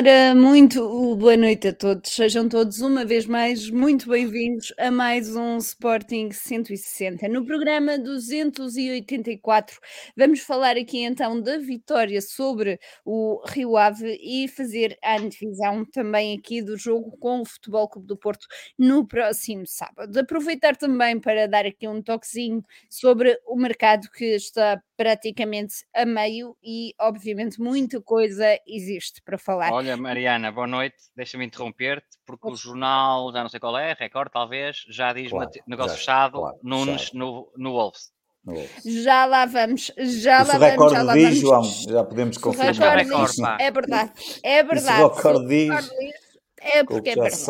Ora, muito boa noite a todos. Sejam todos uma vez mais muito bem-vindos a mais um Sporting 160. No programa 284, vamos falar aqui então da vitória sobre o Rio Ave e fazer a antevisão também aqui do jogo com o Futebol Clube do Porto no próximo sábado. Aproveitar também para dar aqui um toquezinho sobre o mercado que está praticamente a meio e, obviamente, muita coisa existe para falar. Olha, Mariana, boa noite. Deixa-me interromper-te, porque o jornal, já não sei qual é, Record talvez, já diz claro, negócio já, fechado claro, Nunes no, no Wolves. Já lá vamos, já lá vamos, já lá diz, João, já podemos confirmar. é verdade, é verdade. Isso o diz, é porque é verdade.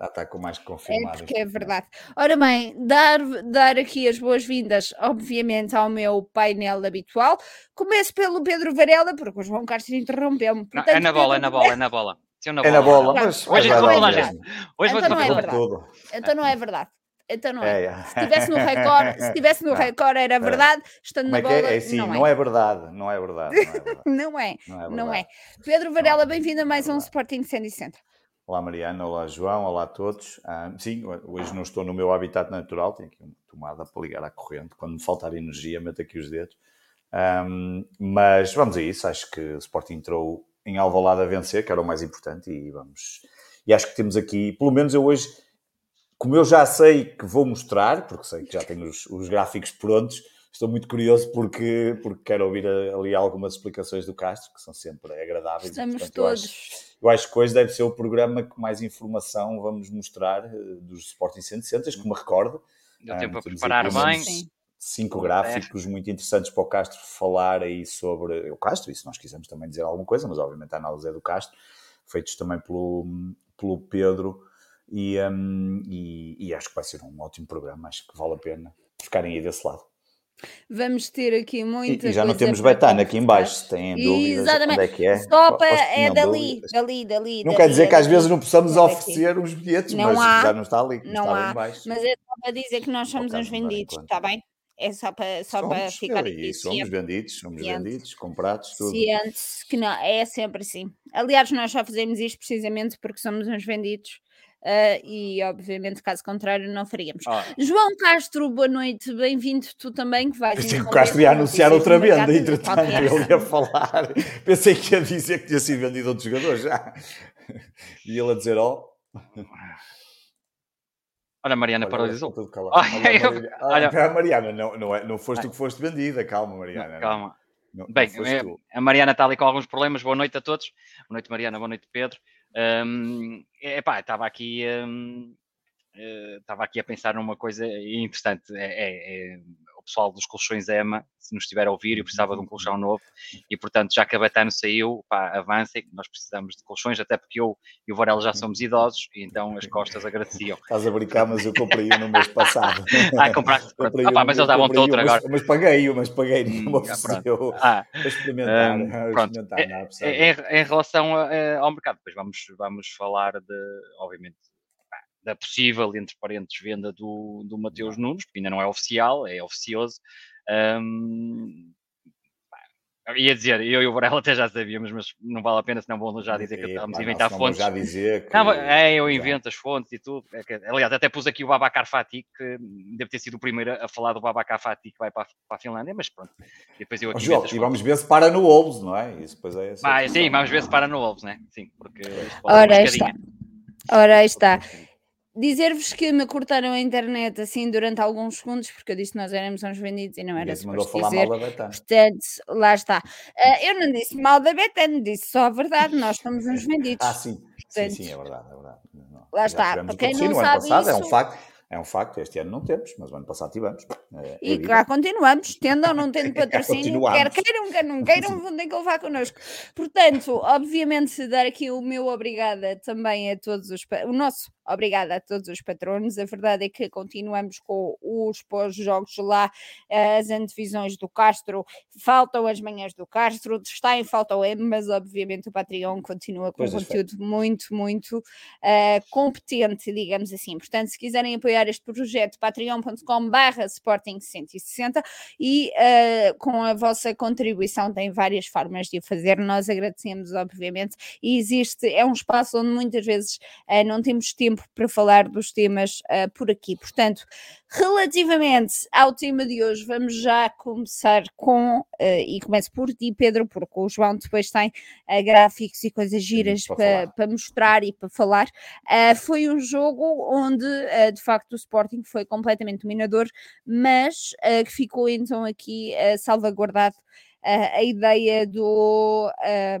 Já está com mais confirmado. É porque é verdade. Ora bem, dar, dar aqui as boas-vindas, obviamente, ao meu painel habitual. Começo pelo Pedro Varela, porque o João Carlos interrompeu-me. É na bola, é na bola, é na bola. É na bola, mas hoje é toda a gente. Hoje então não é verdade. Tudo. Então não é verdade. Então não é. é. Se estivesse no Record, se estivesse no Record era verdade, estando Como na bola. É, é assim, não, é. não é verdade, não é verdade. Não é. Não é, não é. Pedro Varela, bem-vindo a mais um Sporting Sandy Center. Olá Mariana, olá João, olá a todos. Ah, sim, hoje não estou no meu habitat natural, tenho aqui uma tomada para ligar à corrente. Quando me faltar energia, meto aqui os dedos. Um, mas vamos a isso, acho que o Sporting entrou em Alvalade a vencer, que era o mais importante, e vamos. E acho que temos aqui, pelo menos eu hoje, como eu já sei que vou mostrar, porque sei que já tenho os, os gráficos prontos, estou muito curioso porque, porque quero ouvir ali algumas explicações do Castro, que são sempre agradáveis. Estamos portanto, todos. Eu acho, eu acho, que hoje deve ser o programa que mais informação vamos mostrar eh, dos Sporting 160, que me recordo. Deu tempo a preparar bem. Cinco gráficos muito interessantes para o Castro falar aí sobre o Castro, e se nós quisermos também dizer alguma coisa, mas obviamente a análise é do Castro, feitos também pelo, pelo Pedro, e, um, e, e acho que vai ser um ótimo programa, acho que vale a pena ficarem aí desse lado. Vamos ter aqui muita E, e já não temos Betana aqui embaixo, se têm dúvidas Exatamente. onde é que é. Só para, é dali, dúvidas. dali, dali. Não dali, quer dizer que às dali, vezes não possamos oferecer os bilhetes, não mas há, já não está ali, não está há, embaixo. Mas é só para dizer que nós somos uns vendidos, está bem? É só para, só somos, para ficar aqui. Somos vendidos, somos ciente. vendidos, comprados, tudo. Que não, é sempre assim. Aliás, nós só fazemos isto precisamente porque somos uns vendidos Uh, e obviamente, caso contrário, não faríamos. Ah. João Castro, boa noite, bem-vindo tu também. Que vais Pensei que o Castro ia anunciar outra venda, entretanto, ele ia falar. Pensei que ia dizer que tinha sido vendido outro jogador já. E ele a dizer: Ó. Oh. Olha, a Mariana olha, paralisou. Olha, olha, olha, a Mariana, não, não, é, não foste tu que foste vendida, calma, Mariana. Não, calma. Não, Bem, a Mariana está ali com alguns problemas. Boa noite a todos. Boa noite, Mariana. Boa noite, Pedro. Um, epá, estava aqui, um, estava aqui a pensar numa coisa interessante. É, é, é, pessoal dos colchões EMA, se nos estiver a ouvir, eu precisava de um colchão novo e, portanto, já que a Betano saiu, pá, avancem, nós precisamos de colchões, até porque eu e o Varela já somos idosos e então as costas agradeciam. Estás a brincar, mas eu comprei um no mês passado. ah, compraste? Ah, pá, mas eles davam-te outro agora. Mas, paguei-o, mas paguei, não me ofereceu ah, experimentar. Um, pronto. experimentar em, em, relação a, a, ao mercado, depois vamos, vamos falar de, obviamente, da possível, entre parentes, venda do, do Mateus Nunes, porque ainda não é oficial, é oficioso. Um, ia dizer, eu e o Varela até já sabíamos, mas não vale a pena, senão vão já dizer que estamos a inventar fontes. já dizer que... Não, é, eu invento as fontes e tudo. É que, aliás, até pus aqui o Babacar Fatih, que deve ter sido o primeiro a falar do Babacar Fatih que vai para, para a Finlândia, mas pronto. E depois eu aqui João, E vamos ver se para no Wolves, não é? Isso depois é ah, sim, vamos ver se para no Wolves, né? Sim, porque... Ora está. Ora está. Dizer-vos que me cortaram a internet assim durante alguns segundos, porque eu disse que nós éramos uns vendidos e não era suposto dizer. Mal da Portanto, lá está. Uh, eu não disse mal da Betano, disse só a verdade, nós somos uns vendidos. Ah, sim. Portanto, sim, sim, é verdade, é verdade. Não, lá está. Para quem não sabe passado, isso... É um facto. É um facto, este ano não temos, mas o ano passado tivemos. É, e cá continuamos, tendo ou não tendo patrocínio, quer queiram, quer não queiram, vão ter que levar connosco. Portanto, obviamente, dar aqui o meu obrigada também a todos os, o nosso Obrigada a todos os patronos. A verdade é que continuamos com os pós-jogos lá, as antevisões do Castro, faltam as manhãs do Castro, está em falta o M, mas obviamente o Patreon continua com um conteúdo muito, muito uh, competente, digamos assim. Portanto, se quiserem apoiar este projeto, patreon.com/barra Sporting 160 e uh, com a vossa contribuição tem várias formas de o fazer. Nós agradecemos, obviamente, e existe, é um espaço onde muitas vezes uh, não temos tempo para falar dos temas uh, por aqui. Portanto, relativamente ao tema de hoje, vamos já começar com, e começo por ti, Pedro, porque o João depois tem gráficos e coisas giras para, para, mostrar e para falar. foi um jogo onde, de facto, o Sporting foi completamente dominador, mas que ficou então aqui salvaguardado a ideia do,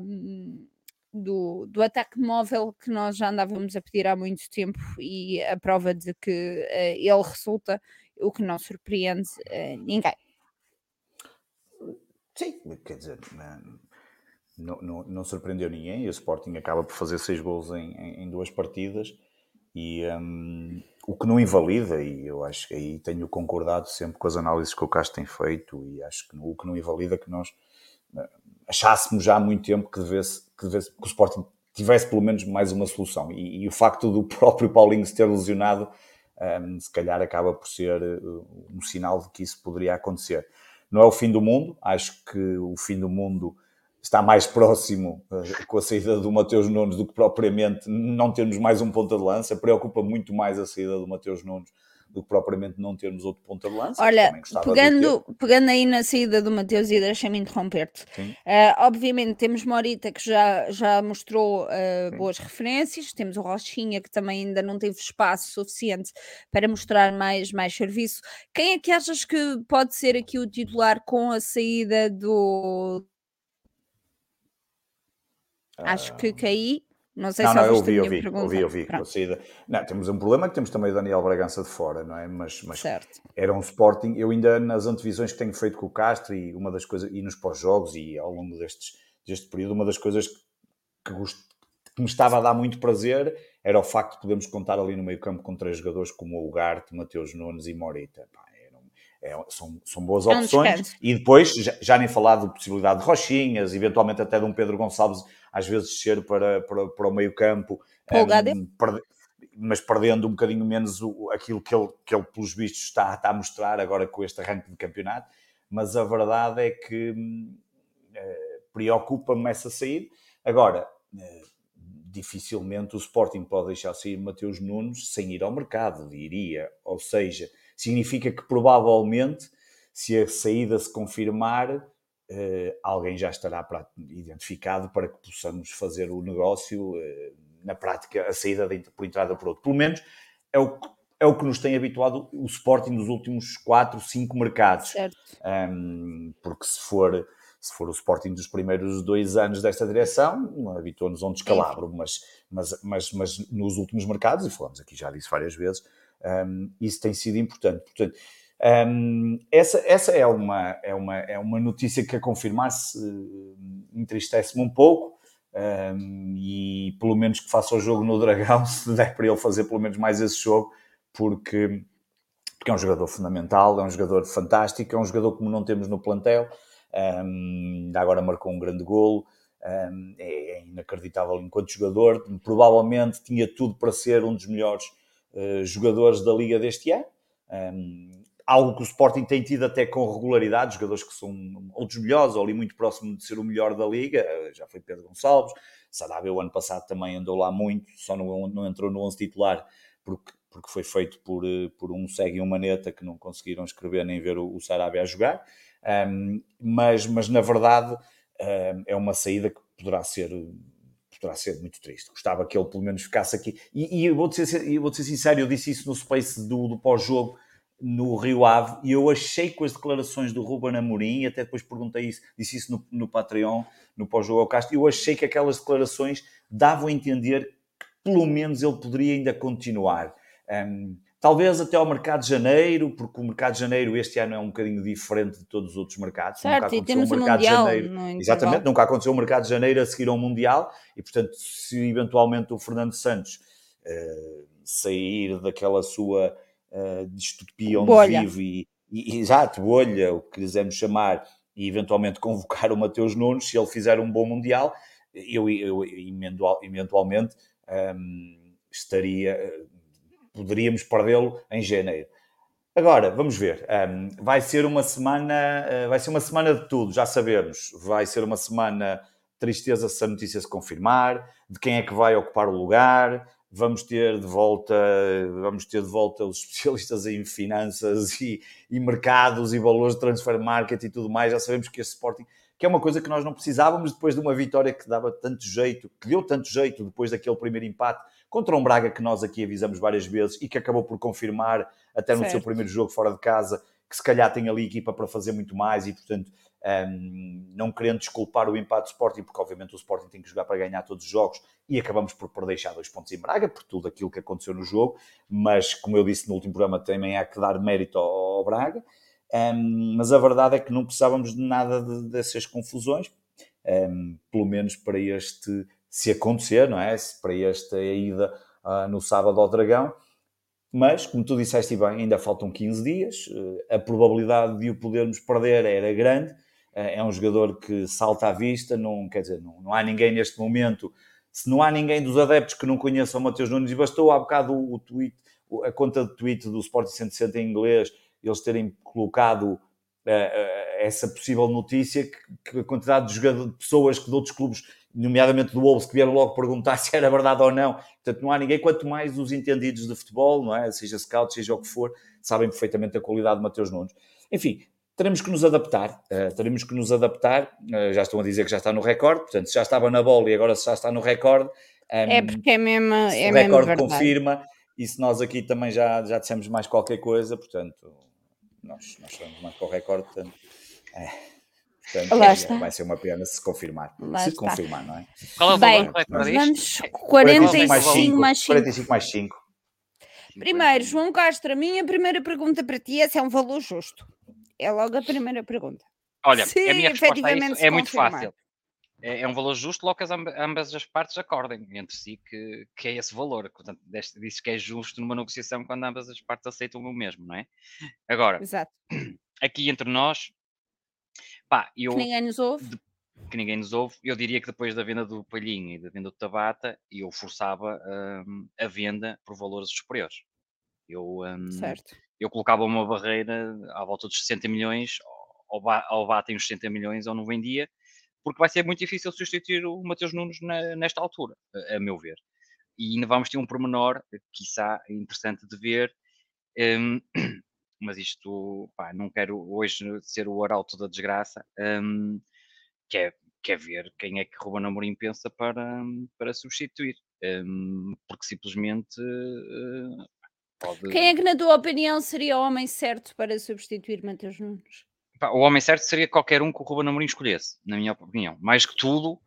um, do, do, ataque móvel que nós já andávamos a pedir há muito tempo e a prova de que uh, ele resulta, o que não surpreende uh, ninguém. Sim, quer dizer, não, não, não, surpreendeu ninguém. O Sporting acaba por fazer seis gols em, em, em duas partidas e um, o que não invalida, e eu acho que aí tenho concordado sempre com as análises que o Castro tem feito, e acho que o que não invalida é que nós eh, achássemos já há muito tempo que, devesse, que, devesse, que o Sporting tivesse pelo menos mais uma solução. E, e o facto do próprio Paulinho se ter lesionado, um, se calhar acaba por ser eh, um sinal de que isso poderia acontecer. Não é o fim do mundo, acho que o fim do mundo está mais próximo uh, com a saída do Mateus Nunes do que propriamente não termos mais um ponta de lança. Preocupa muito mais a saída do Mateus Nunes do que propriamente não termos outro ponta de lança. Olha, pegando, pegando aí na saída do Mateus e deixa-me interromper-te. Uh, obviamente temos Morita que já, já mostrou uh, boas referências, temos o Rochinha que também ainda não teve espaço suficiente para mostrar mais, mais serviço. Quem é que achas que pode ser aqui o titular com a saída do, Acho que caí. Não sei não, se não, eu ouvi, eu ouvi, ouvi, ouvi, ouvi Não, temos um problema que temos também o Daniel Bragança de fora, não é? Mas, mas certo. era um Sporting. Eu ainda nas antevisões que tenho feito com o Castro e uma das coisas, e nos pós-jogos e ao longo destes, deste período, uma das coisas que, gost, que me estava a dar muito prazer era o facto de podermos contar ali no meio campo com três jogadores como o Ugarte, Mateus Nunes e Morita. Pá, é, são, são boas opções. e depois, já, já, nem falar de possibilidade de Rochinhas, eventualmente até de um Pedro Gonçalves, às vezes descer para, para, para o meio campo, um, perde, mas perdendo um bocadinho menos o, aquilo que ele, que ele, pelos vistos, está, está a mostrar agora com este arranque de campeonato. Mas a verdade é que uh, preocupa-me essa saída. Agora, uh, dificilmente o Sporting pode deixar sair Mateus Nunes sem ir ao mercado, diria. Ou seja, significa que provavelmente, se a saída se confirmar, Uh, alguém já estará identificado para que possamos fazer o negócio, uh, na prática, a saída por entrada por outro. Pelo menos é o, é o que nos tem habituado o Sporting nos últimos 4, 5 mercados. Um, porque se for, se for o Sporting dos primeiros dois anos desta direção, habituou-nos a um descalabro, mas, mas, mas, mas nos últimos mercados, e falamos aqui já disso várias vezes, um, isso tem sido importante. Portanto, um, essa, essa é, uma, é, uma, é uma notícia que a confirmar-se entristece-me um pouco. Um, e pelo menos que faça o jogo no Dragão, se der para ele fazer pelo menos mais esse jogo, porque, porque é um jogador fundamental, é um jogador fantástico, é um jogador como não temos no plantel. Um, agora marcou um grande golo, um, é, é, inacreditável enquanto jogador. Provavelmente tinha tudo para ser um dos melhores uh, jogadores da liga deste ano. Um, algo que o Sporting tem tido até com regularidade, jogadores que são outros melhores, ou ali muito próximo de ser o melhor da liga, eh, já foi Pedro Gonçalves, Sarabia o ano passado também andou lá muito, só não, não entrou no 11 titular porque, porque foi feito por, eh, por um segue e um maneta que não conseguiram escrever nem ver o, o Sarabia a jogar, um, mas, mas na verdade um, é uma saída que poderá ser poderá ser muito triste. Gostava que ele pelo menos ficasse aqui. E, e eu vou-te ser, vou ser sincero, eu disse isso no space do, do pós-jogo, no Rio Ave e eu achei com as declarações do Ruben Amorim, até depois perguntei isso, disse isso no, no Patreon, no pós-jogo ao Castro, eu achei que aquelas declarações davam a entender que pelo menos ele poderia ainda continuar. Um, talvez até ao mercado de janeiro, porque o mercado de janeiro este ano é um bocadinho diferente de todos os outros mercados. Certo, nunca aconteceu e temos o mercado mundial, de janeiro. Exatamente, nunca aconteceu o mercado de janeiro a seguir ao Mundial, e portanto, se eventualmente o Fernando Santos uh, sair daquela sua uh, distopia onde bolha. vive e, e, exato, bolha, o que quisermos chamar, e eventualmente convocar o Mateus Nunes, se ele fizer um bom Mundial, eu, eu eventualmente um, estaria, poderíamos perdê-lo em janeiro. Agora, vamos ver. Um, vai ser uma semana, uh, vai ser uma semana de tudo, já sabemos. Vai ser uma semana tristeza se a notícia se confirmar, de quem é que vai ocupar o lugar. Vamos ter de volta, vamos ter de volta os especialistas em finanças e, e mercados e valores de transfer market e tudo mais. Já sabemos que esse Sporting, que é uma coisa que nós não precisávamos depois de uma vitória que dava tanto jeito, que deu tanto jeito depois daquele primeiro empate contra um Braga que nós aqui avisamos várias vezes e que acabou por confirmar até no certo. seu primeiro jogo fora de casa que se calhar tem ali equipa para fazer muito mais e portanto um, não querendo desculpar o empate do Sporting, porque obviamente o Sporting tem que jogar para ganhar todos os jogos e acabamos por, por deixar dois pontos em Braga, por tudo aquilo que aconteceu no jogo, mas como eu disse no último programa, também há que dar mérito ao, ao Braga. Um, mas a verdade é que não precisávamos de nada de, dessas confusões, um, pelo menos para este, se acontecer, não é? Para esta ida uh, no sábado ao Dragão. Mas, como tu disseste bem, ainda faltam 15 dias, uh, a probabilidade de o podermos perder era grande. Uh, é um jogador que salta à vista, não, quer dizer, não, não há ninguém neste momento. Se não há ninguém dos adeptos que não conheça o Mateus Nunes, e bastou há bocado o, o tweet, a conta de tweet do Sport 160 em inglês, eles terem colocado essa possível notícia que, que a quantidade de, jogadores, de pessoas que de outros clubes nomeadamente do Wolves, que vieram logo perguntar se era verdade ou não. Portanto, não há ninguém, quanto mais os entendidos de futebol, não é? Seja scout, seja o que for, sabem perfeitamente a qualidade de Mateus Nunes. Enfim, teremos que nos adaptar, uh, teremos que nos adaptar. Uh, já estão a dizer que já está no recorde, portanto, se já estava na bola e agora se já está no recorde. Um, é porque é mesmo. É o recorde confirma, e se nós aqui também já, já dissemos mais qualquer coisa, portanto, nós, nós estamos mais para o recorde, portanto. É. Portanto, é, vai ser uma pena se confirmar. Lá se está. confirmar, não é? Qual é o Bem, vamos 45 mais 5 mais 5. 45 mais 5. Primeiro, João Castro, a minha primeira pergunta para ti é se é um valor justo. É logo a primeira pergunta. Olha, se a minha resposta a isso é muito fácil. É, é, um valor justo logo que as, ambas as partes acordem entre si que, que é esse valor. Portanto, disse que é justo numa negociação quando ambas as partes aceitam o mesmo, não é? Agora, Exato. aqui entre nós, Pá, eu, que ninguém nos ouve. Que ninguém nos ouve. Eu diria que depois da venda do Palhinho e da venda do Tabata, eu forçava um, a venda por valores superiores. Eu, um, certo. eu colocava uma barreira à volta dos 60 milhões, ou, ou batem os 60 milhões ou não vendia, porque vai ser muito difícil substituir o Mateus Nunes na, nesta altura, a, a, meu ver. E ainda vamos ter um pormenor, quiçá interessante de ver, um, mas isto, pá, não quero hoje ser o arauto da desgraça, um, que, é, que é ver quem é que Ruben Amorim pensa para, para substituir, um, porque simplesmente uh, pode... Quem é que, na tua opinião, seria o homem certo para substituir Matheus Nunes? Pá, o homem certo seria qualquer um que o Ruben Amorim escolhesse, na minha opinião. Mais que tudo,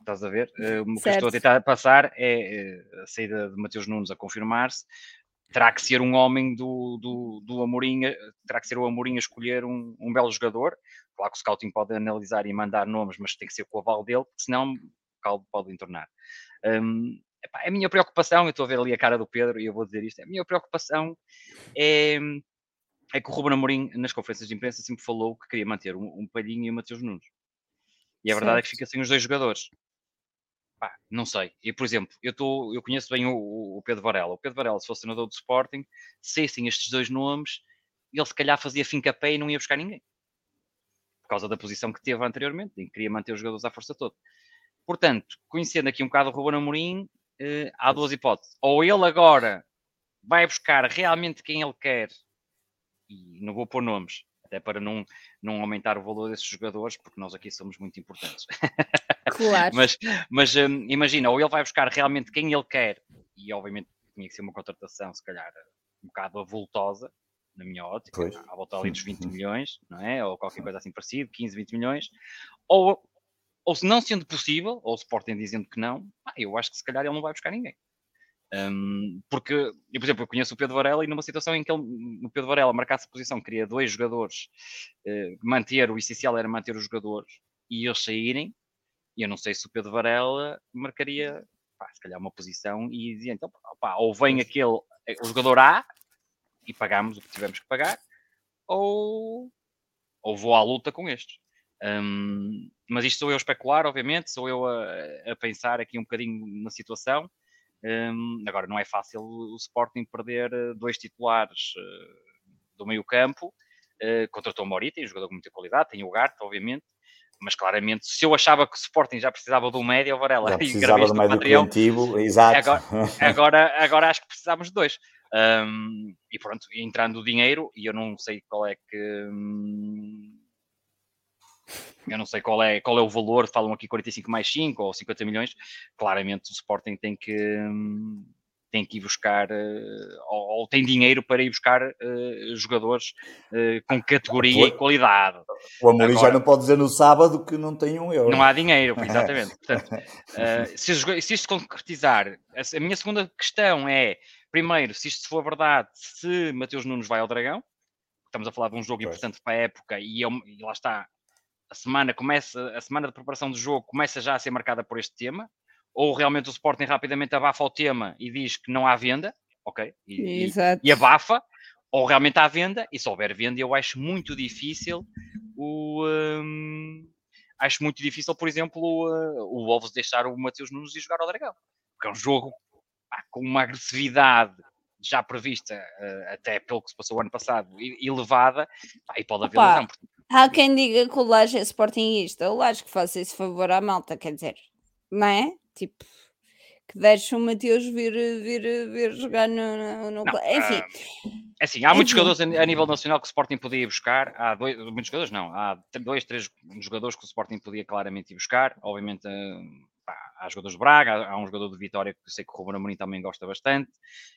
estás a ver? Uh, o que estou a tentar passar é uh, a saída de Mateus Nunes a confirmar-se, terá que ser um homem do, do, do Amorim, terá que ser o Amorim a escolher um, um belo jogador. Claro que o scouting pode analisar e mandar nomes, mas tem que ser com o aval dele, porque senão o caldo pode entornar. Um, epá, a minha preocupação, eu estou a ver ali a cara do Pedro e eu vou dizer isto, a minha preocupação é, é que o Ruben Amorim, nas conferências de imprensa, sempre falou que queria manter um, um Palhinho e o Mateus Nunes. E a verdade é que fica sem os dois jogadores. Pá, não sei. E, por exemplo, eu, tô, eu conheço bem o, o Pedro Varela. O Pedro Varela, se fosse senador do Sporting, se assim estes dois nomes, ele se calhar fazia fim pé e não ia buscar ninguém. Por causa da posição que teve anteriormente, em que queria manter os jogadores à força toda. Portanto, conhecendo aqui um bocado o Ruben Amorim, eh, há duas hipóteses. Ou ele agora vai buscar realmente quem ele quer, e não vou pôr nomes, até para não, não aumentar o valor desses jogadores, porque nós aqui somos muito importantes. Claro. mas mas um, imagina, ou ele vai buscar realmente quem ele quer, e obviamente tinha que ser uma contratação, se calhar, um bocado avultosa, na minha ótica, pois. à volta ali dos 20 milhões, não é? Ou qualquer coisa assim parecido, 15, 20 milhões, ou, ou se não sendo possível, ou o Sporting dizendo que não, eu acho que se calhar ele não vai buscar ninguém. Um, porque, eu, por exemplo, eu conheço o Pedro Varela e numa situação em que ele, o Pedro Varela marcasse a posição, queria dois jogadores, uh, manter, o essencial era manter os jogadores e eles saírem, e eu não sei se o Pedro Varela marcaria pá, se calhar uma posição e dizia, então, pá, ou vem aquele, eh, o jogador A e pagamos o que tivemos que pagar, ou, ou vou à luta com estes. Um, mas isto sou eu a especular, obviamente, sou eu a, a pensar aqui um bocadinho na situação. Um, agora, não é fácil o Sporting perder eh, dois titulares uh, do meio campo. Uh, contratou o Morita, um jogador com muita qualidade, tem o Garte, obviamente. Mas claramente, se eu achava que o Sporting já precisava do médio, o Varela já precisava do médio preventivo, exato. Agora, agora, agora acho que precisamos de dois. Um, e pronto, entrando o dinheiro, e eu não sei qual é que. Hum, eu não sei qual é, qual é o valor, falam aqui 45 mais 5 ou 50 milhões. Claramente o Sporting tem que, hum, tem que ir buscar, uh, ou, ou, tem dinheiro para ir buscar uh, jogadores uh, com categoria e qualidade. O Amorim Agora, já não pode dizer no sábado que não tem um euro. Não há dinheiro, exatamente. Portanto, se, se isto concretizar, a, a minha segunda questão é Primeiro, se isto for verdade, se Mateus Nunes vai ao Dragão, estamos a falar de um jogo pois. importante para a época e, eu, e, lá está, a semana começa, a semana de preparação do jogo começa já a ser marcada por este tema, ou realmente o Sporting rapidamente abafa o tema e diz que não há venda, ok? E, Exato. e, e abafa, ou realmente há venda, e se houver venda, eu acho muito difícil o. Um, acho muito difícil, por exemplo, o, o Wolves deixar o Mateus Nunes e jogar ao Dragão. Porque é um jogo pá, com uma agressividade já prevista, uh, até pelo que se passou o ano passado, elevada, pá, e pode haver Opa, lesão. Há quem diga que o Laje é sportingista, o Laje que faça esse favor à malta, quer dizer, não é? Tipo, que deixe o Mateus vir, vir, vir jogar no. no. Não, Enfim. Uh, assim, há muitos Enfim. jogadores a, nível nacional que o Sporting podia ir buscar. Há dois, muitos jogadores, não. Há dois, três jogadores que o Sporting podia claramente ir buscar. Obviamente, uh, pá, há jogadores de Braga, há, há, um jogador de Vitória que eu sei que o Ruben Amorim também gosta bastante,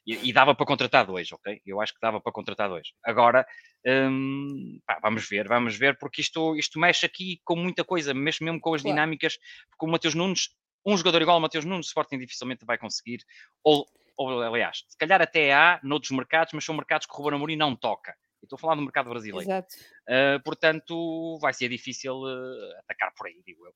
e, e, dava para contratar dois, ok? Eu acho que dava para contratar dois. Agora, hum, pá, vamos ver, vamos ver, porque isto, isto mexe aqui com muita coisa, mexe mesmo com as claro. dinâmicas, porque o Mateus Nunes, um jogador igual ao Mateus Nunes, o Sporting dificilmente vai conseguir, ou, ou aliás, se calhar até há noutros mercados, mas são mercados que o Ruben Amorim não toca. Estou a falar do mercado brasileiro. Exato. Uh, portanto, vai ser difícil uh, atacar por aí, digo eu.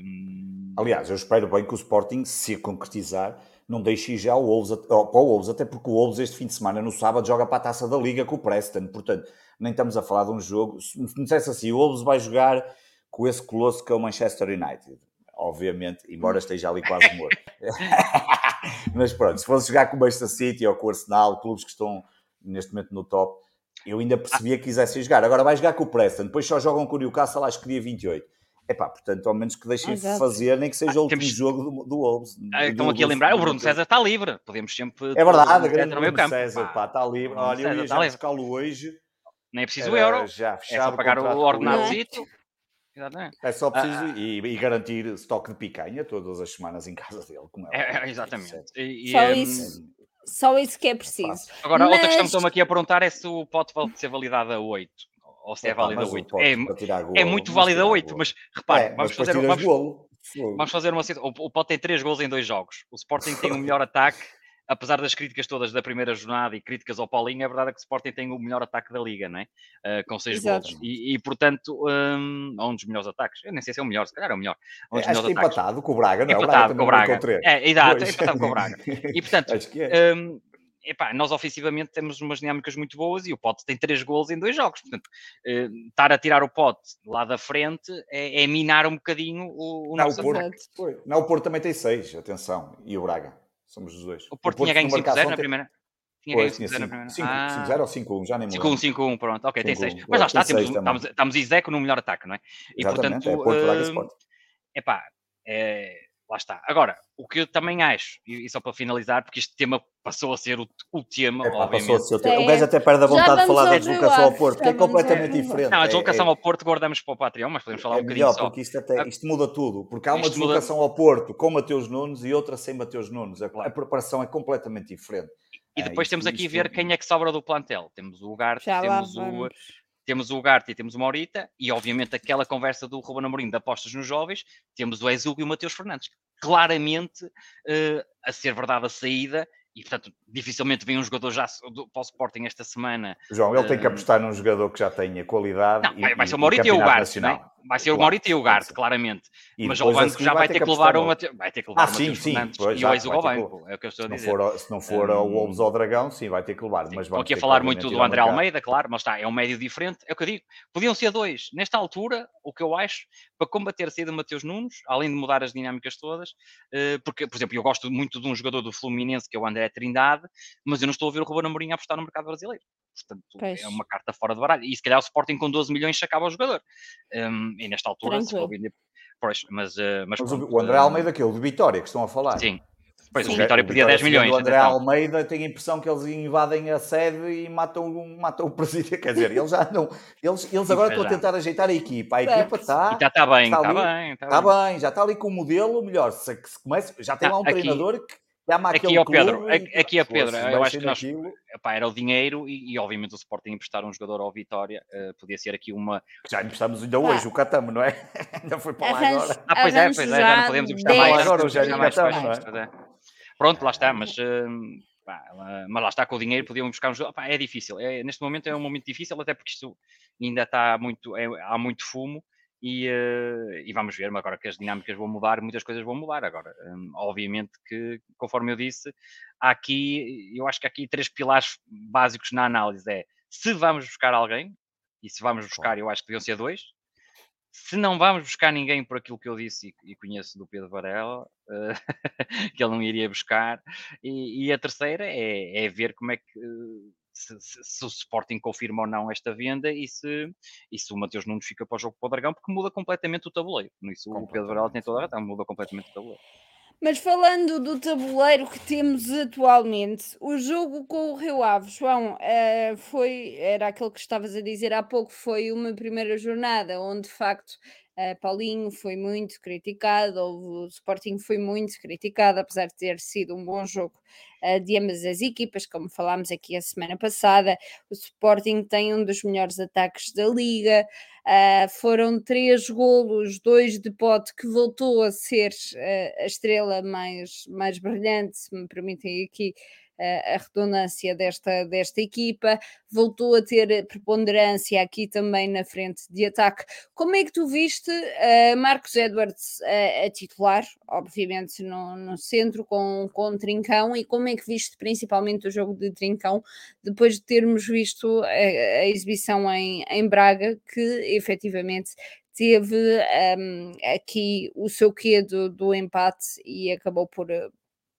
Um... Aliás, eu espero bem que o Sporting, se concretizar, não deixe já o Wolves, para o Wolves, até porque o Wolves este fim de semana, no sábado, joga para a Taça da Liga com o Preston, portanto, nem estamos a falar de um jogo, se me dissesse assim, o Wolves vai jogar com esse colosso que é o Manchester United, obviamente, embora esteja ali quase morto. Mas pronto, se fosse jogar com o Manchester City ou com o Arsenal, clubes que estão neste momento no top, eu ainda percebia que quisessem jogar. Agora vai jogar com o Preston, depois só jogam com o Newcastle, acho que dia 28 Epá, portanto, ao menos que deixem Exato. fazer, nem que seja ah, o último temos... jogo do, do Wolves. Ah, estão aqui a lembrar, o Bruno César está livre, podemos sempre... É verdade, a grande Bruno campo. César, pá, está livre. Olha, eu ia já buscá-lo hoje. Nem é preciso o euro, já é só pagar o, o ordenadozito. Exatamente. É só preciso ah, e, e, garantir estoque de picanha todas as semanas em casa dele, como é. é exatamente. E, só, e, isso, um, só isso que é preciso. Agora, Mas... outra questão que estão aqui a perguntar é se o pote pode ser validado a 8 ou se é, é válida 8. É, é muito válida 8, mas repare, é, vamos, fazer, vamos, vamos, fazer uma o, o Pote tem 3 gols em 2 jogos. O Sporting tem o melhor ataque, apesar das críticas todas da primeira jornada e críticas ao Paulinho, é verdade que o Sporting tem o melhor ataque da liga, não é? Uh, com 6 gols. E, e, portanto, um, um dos melhores ataques. Eu nem sei se é o melhor, se calhar é o melhor. Um é, que é empatado com o Braga, não é? Empatado com o Braga. É, exato, é empatado com o Braga. E portanto, é. um, epá, nós ofensivamente temos umas dinâmicas muito boas e o Pote tem três gols em dois jogos. Portanto, eh, estar a tirar o Pote lá da frente é, é minar um bocadinho o, o não, nosso o Porto. Não, o Porto também tem seis, atenção, e o Braga. Somos os dois. O Porto, o Porto tinha ganho 5-0 na primeira. Tinha ganho 5-0 na primeira. 5-0 ah. ou 5-1, já nem me lembro. 5-1, 5-1, pronto, ok, tem 6. Mas lá está, temos, estamos, estamos Iseco no melhor ataque, não é? E Exatamente, portanto, é Porto, Braga e uh, Sport. Epá, é, lá está. Agora, o que eu também acho, e só para finalizar, porque este tema passou a ser o, o tema, é. Passou a ser o, tema. o gajo até perde a vontade de falar da deslocação ao Porto, que é completamente diferente. Não, a deslocação é, é, ao Porto guardamos para o Patreon, mas podemos falar é um bocadinho melhor, só. porque isto, até, isto muda tudo, porque há uma isto deslocação muda... ao Porto com Mateus Nunes e outra sem Mateus Nunes. A, a preparação é completamente diferente. E depois temos aqui a ver quem é que sobra do plantel. Temos o Ugarte, temos o temos o Ugarte e temos o Maurita, e obviamente aquela conversa do Ruben Amorim de apostas nos jovens, temos o Ezugo e o Mateus Fernandes. Claramente uh, a ser verdade a saída, e portanto dificilmente vem um jogador já do, para o Sporting esta semana. João, ele uh, tem que eh, apostar num jogador que já tenha qualidade. Não, e, vai ser o Maurita e o Ugarte. Vai ser o Maurito e o Garte, claramente. E mas ao banco já vai ter, que levar uma. Vai ter que levar ah, sim, sim. Pois, e o Eisel ao banco. É o que eu estou a dizer. For, se não for um, o Wolves ao Dragão, sim, vai ter que levar. Mas estou aqui a falar muito do André Almeida, claro, mas está, é um médio diferente. É o que eu digo. Podiam ser dois. Nesta altura, o que eu acho, para combater a saída de Mateus Nunes, além de mudar as dinâmicas todas, uh, porque, por exemplo, eu gosto muito de um jogador do Fluminense, que é o André Trindade, mas eu não estou a ver o Ruben Amorim apostar no mercado brasileiro. Portanto, pois. é uma carta fora de baralho. E se calhar o Sporting com 12 milhões acaba o jogador. Um, e nesta altura, Tranquilo. se for vender. Pois, mas, uh, mas, mas pronto, o André Almeida, que é o de Vitória, que estão a falar. Sim. Pois, Sim. o Vitória pedia 10 milhões. O André Almeida tem a impressão que eles invadem a sede e matam, matam o presidente. Quer dizer, eles já não. Eles, eles agora estão a tentar ajeitar a equipa. A equipa está. Já está bem, está, está bem. Está, está bem. bem. já está ali com o modelo melhor. Se, se começa, já tem lá um aqui, treinador que aqui ao Pedro, aqui a Pedro, eu acho que nós, epá, era o dinheiro e, e, obviamente o Sporting emprestar um jogador ao Vitória, uh, podia ser aqui uma... Já emprestamos ainda hoje, ah. o Catamo, não é? ainda foi para lá agora. Ah, pois é, pois é, já não podemos emprestar mais. Agora já mais Catamo, é? Pronto, lá está, mas... Uh, pá, mas lá está com o dinheiro, podiam buscar um jogador. Pá, é difícil, é, neste momento é um momento difícil, até porque isto ainda está muito, é, há muito fumo e, uh, e, vamos ver, mas agora que as dinâmicas vão mudar, muitas coisas vão mudar agora. Um, obviamente que, conforme eu disse, há aqui, eu acho que há aqui três pilares básicos na análise. É se vamos buscar alguém, e se vamos buscar, eu acho que deviam ser dois. Se não vamos buscar ninguém por aquilo que eu disse e, e conheço do Pedro Varela, uh, que ele não iria buscar. E, e a terceira é, é, ver como é que uh, se, se, se, o Sporting confirma ou não esta venda e se, e se o Mateus Nunes fica para o jogo para o Dragão, porque muda completamente o tabuleiro. Isso o Pedro Varela tem toda a razão, muda completamente o tabuleiro. Mas falando do tabuleiro que temos atualmente, o jogo com o Rio Ave, João, uh, foi, era aquilo que estavas a dizer há pouco, foi uma primeira jornada onde de facto Uh, Paulinho foi muito criticado, o Sporting foi muito criticado, apesar de ter sido um bom jogo uh, de ambas as equipas, como falámos aqui a semana passada. O Sporting tem um dos melhores ataques da liga. Uh, foram três golos, dois de pote, que voltou a ser a estrela mais, mais brilhante, se me permitem aqui a redundância desta, desta equipa, voltou a ter preponderância aqui também na frente de ataque. Como é que tu viste uh, Marcos Edwards uh, a titular, obviamente no, no centro, com, com Trincão, e como é que viste principalmente o jogo de Trincão, depois de termos visto a, a exibição em, em Braga, que efetivamente teve um, aqui o seu quê do empate e acabou por,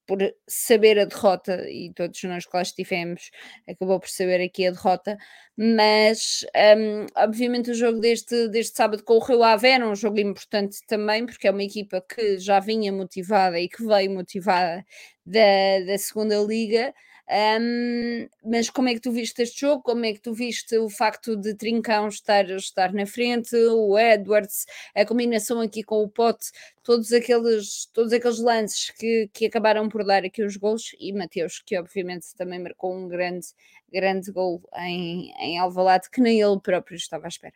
por saber a derrota, e todos nós que lá estivemos, acabou por saber aqui a derrota, mas um, obviamente o jogo deste, deste sábado com o Rio Ave era um jogo importante também, porque é uma equipa que já vinha motivada e que veio motivada da, da segunda liga, um, mas como é que tu viste este jogo? Como é que tu viste o facto de Trincão estar, estar na frente, o Edwards, a combinação aqui com o Pote, todos aqueles, todos aqueles lances que, que acabaram por dar aqui os gols e Mateus, que obviamente também marcou um grande, grande gol em, em Alvalade, que nem ele próprio estava à espera.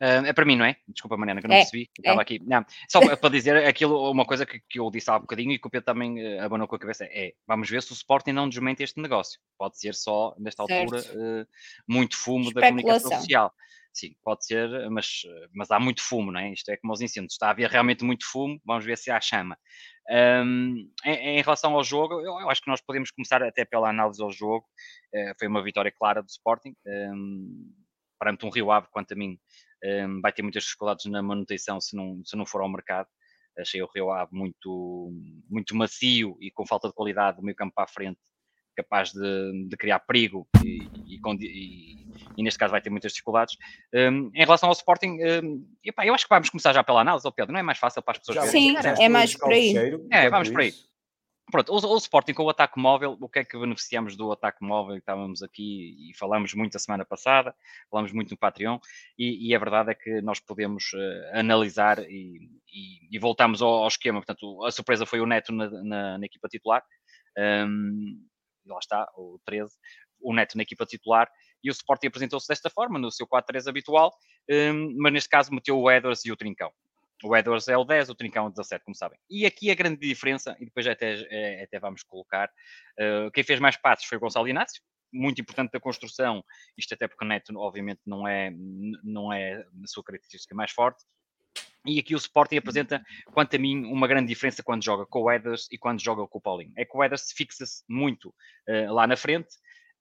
Uh, é para mim, não é? Desculpa, Mariana, que eu não é, percebi. Estava é. aqui. Não, só para dizer aquilo, uma coisa que, que eu disse há um bocadinho e que o Pedro também uh, abanou com a cabeça é: vamos ver se o Sporting não desmente este negócio. Pode ser só, nesta altura, uh, muito fumo da comunicação social. Sim, pode ser, mas, mas há muito fumo, não é? Isto é como os incêndios. Está a haver realmente muito fumo, vamos ver se há chama. Um, em, em, relação ao jogo, eu, eu, acho que nós podemos começar até pela análise ao jogo. Uh, foi uma vitória clara do Sporting. Um, perante um Rio Ave, quanto a mim, um, vai ter muitas dificuldades na manutenção se não, se não for ao mercado. Achei o Rio Ave muito, muito macio e com falta de qualidade do meio campo para a frente, capaz de, de criar perigo e, e, e, e, neste caso vai ter muitas dificuldades. Um, em relação ao Sporting, um, epá, eu acho que vamos começar já pela análise, oh Pedro, não é mais fácil para as pessoas Sim, verem? é mais por aí. É, vamos por aí. Pronto, o, o, Sporting com o ataque móvel, o que é que beneficiamos do ataque móvel? Estávamos aqui e falamos muito a semana passada, falamos muito no Patreon, e, e a verdade é que nós podemos uh, analisar e, e, e, voltamos ao, ao, esquema. Portanto, a surpresa foi o Neto na, na, na equipa titular, um, lá está, o 13, o Neto na equipa titular, e o Sporting apresentou-se desta forma, no seu 4-3 habitual, um, mas neste caso meteu o Edwards e o Trincão. O Edwards é o 10, o Trincão é o 17, como sabem. E aqui a grande diferença, e depois até, é, até vamos colocar, uh, quem fez mais passos foi o Gonçalo Inácio, muito importante da construção, isto até porque o Neto, obviamente, não é, não é a sua característica mais forte. E aqui o Sporting apresenta, quanto a mim, uma grande diferença quando joga com o Eders e quando joga com o Paulinho. É que o Eders fixa-se muito uh, lá na frente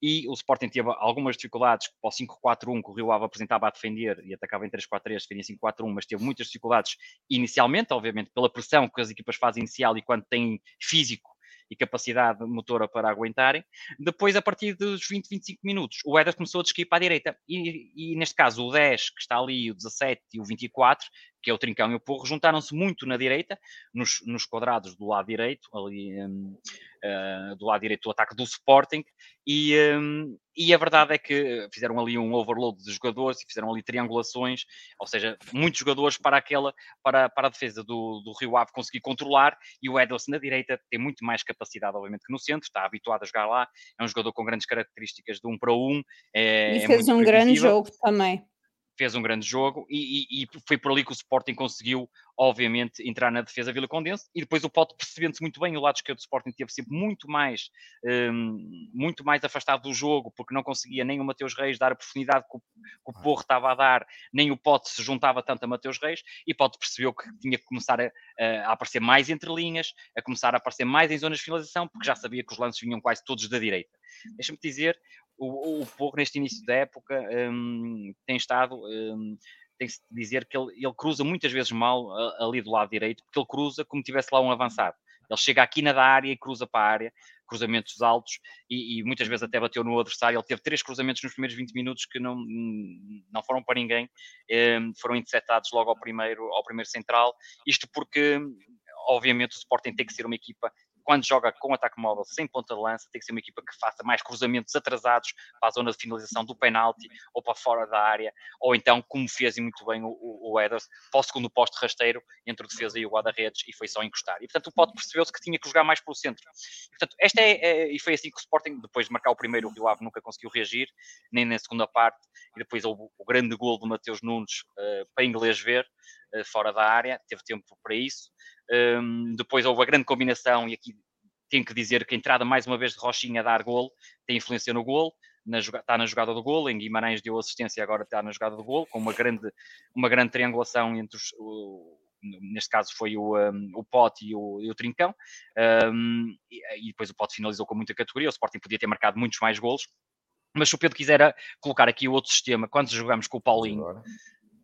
e o Sporting teve algumas dificuldades para o 5-4-1 que o Rio Ave apresentava a defender e atacava em 3-4-3, defendia 5-4-1, mas teve muitas dificuldades inicialmente, obviamente, pela pressão que as equipas fazem inicial e quando têm físico e capacidade motora para aguentarem. Depois, a partir dos 20, 25 minutos, o Eder começou a descair para a direita. E, e, neste caso, o 10, que está ali, o 17 e o 24, que é o Trincão e o Porro, juntaram-se muito na direita, nos, nos quadrados do lado direito, ali um, uh, do lado direito do ataque do Sporting, e, um, e a verdade é que fizeram ali um overload de jogadores e fizeram ali triangulações, ou seja, muitos jogadores para aquela, para, para a defesa do, do Rio Ave conseguir controlar, e o Edelson na direita tem muito mais capacidade, obviamente, que no centro, está habituado a jogar lá, é um jogador com grandes características de um para um. É, e é fez um grande jogo também fez um grande jogo e, e, e, foi por ali que o Sporting conseguiu, obviamente, entrar na defesa Vila Condense e depois o Pote percebendo-se muito bem, o lado esquerdo do Sporting teve sempre muito mais, um, muito mais afastado do jogo, porque não conseguia nem o Mateus Reis dar a profundidade que o, que o Porro estava a dar, nem o Pote se juntava tanto a Mateus Reis e Pote percebeu que tinha que começar a, a, aparecer mais entre linhas, a começar a aparecer mais em zonas de finalização, porque já sabia que os lances vinham quase todos da direita. Deixa-me dizer, o, o Porro, neste início da época, um, tem estado. Um, tem-se de dizer que ele, ele, cruza muitas vezes mal ali do lado direito, porque ele cruza como tivesse lá um avançado. Ele chega aqui na da área e cruza para a área, cruzamentos altos, e, e, muitas vezes até bateu no adversário. Ele teve três cruzamentos nos primeiros 20 minutos que não, não foram para ninguém, um, foram interceptados logo ao primeiro, ao primeiro central. Isto porque, obviamente, o Sporting tem que ser uma equipa quando joga com ataque móvel sem ponta de lança, tem que ser uma equipa que faça mais cruzamentos atrasados para a zona de finalização do penalti ou para fora da área, ou então, como fez e muito bem o, o Eders, para o segundo posto rasteiro entre o defesa e o guarda-redes e foi só encostar. E portanto o Pote percebeu-se que tinha que jogar mais pelo centro. E, portanto, esta é, é, e foi assim que o Sporting, depois de marcar o primeiro, o Rio Ave nunca conseguiu reagir, nem na segunda parte, e depois houve o grande gol do Mateus Nunes uh, para inglês ver, fora da área, teve tempo para isso. Um, depois houve a grande combinação, e aqui tenho que dizer que a entrada mais uma vez de Rochinha a dar gol tem influência no gol, na, está na jogada do gol, em Guimarães deu assistência agora está na jogada do gol, com uma grande, uma grande triangulação entre os, o, neste caso foi o, um, o Pote e o, e o Trincão, um, e, e, depois o Pote finalizou com muita categoria, o Sporting podia ter marcado muitos mais golos, mas se o Pedro quiser colocar aqui o outro sistema, quando jogamos com o Paulinho,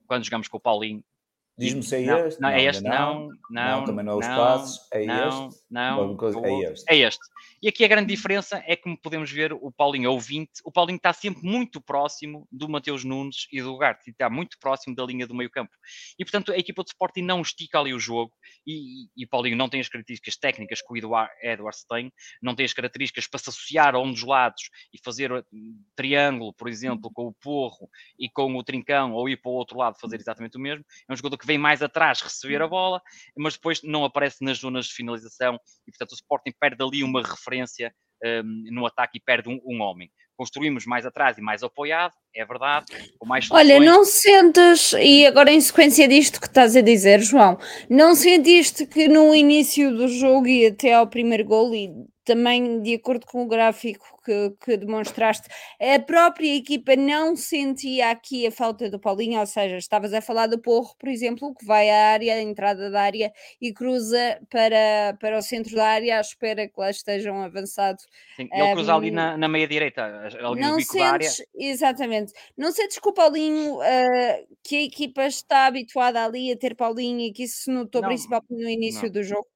quando jogamos com o Paulinho, Diz-me se é não, este. Não, é este, não, não, não, também não é os passos, é não, este. Não, coisa, é este. É este. E aqui a grande diferença é como podemos ver o Paulinho é o 20, o Paulinho está sempre muito próximo do Mateus Nunes e do Ugarte, está muito próximo da linha do meio campo. E portanto a equipa de Sporting não estica ali o jogo e, e, e Paulinho não tem as características técnicas que o Edwards tem, não tem as características para se associar a um dos lados e fazer triângulo, por exemplo, com o Porro e com o Trincão, ou ir para o outro lado fazer exatamente o mesmo. É um jogador que vem mais atrás receber a bola, mas depois não aparece nas zonas de finalização e, portanto, o Sporting perde ali uma referência um, no ataque e perde um, um, homem. Construímos mais atrás e mais apoiado, é verdade, com mais Olha, não sentes, e agora em sequência disto que estás a dizer, João, não sentiste que no início do jogo e até ao primeiro gol, e também de acordo com o gráfico que, que, demonstraste, a própria equipa não sentia aqui a falta do Paulinho, ou seja, estavas a falar do Porro, por exemplo, que vai à área, à entrada da área e cruza para, para o centro da área à espera que lá estejam avançado. Sim, ele um, cruza ali na, na meia direita, ali não no bico sentes, da área. Exatamente. Não sentes que o Paulinho, uh, que a equipa está habituada ali a ter Paulinho e que isso se notou não, principalmente no início não. do jogo?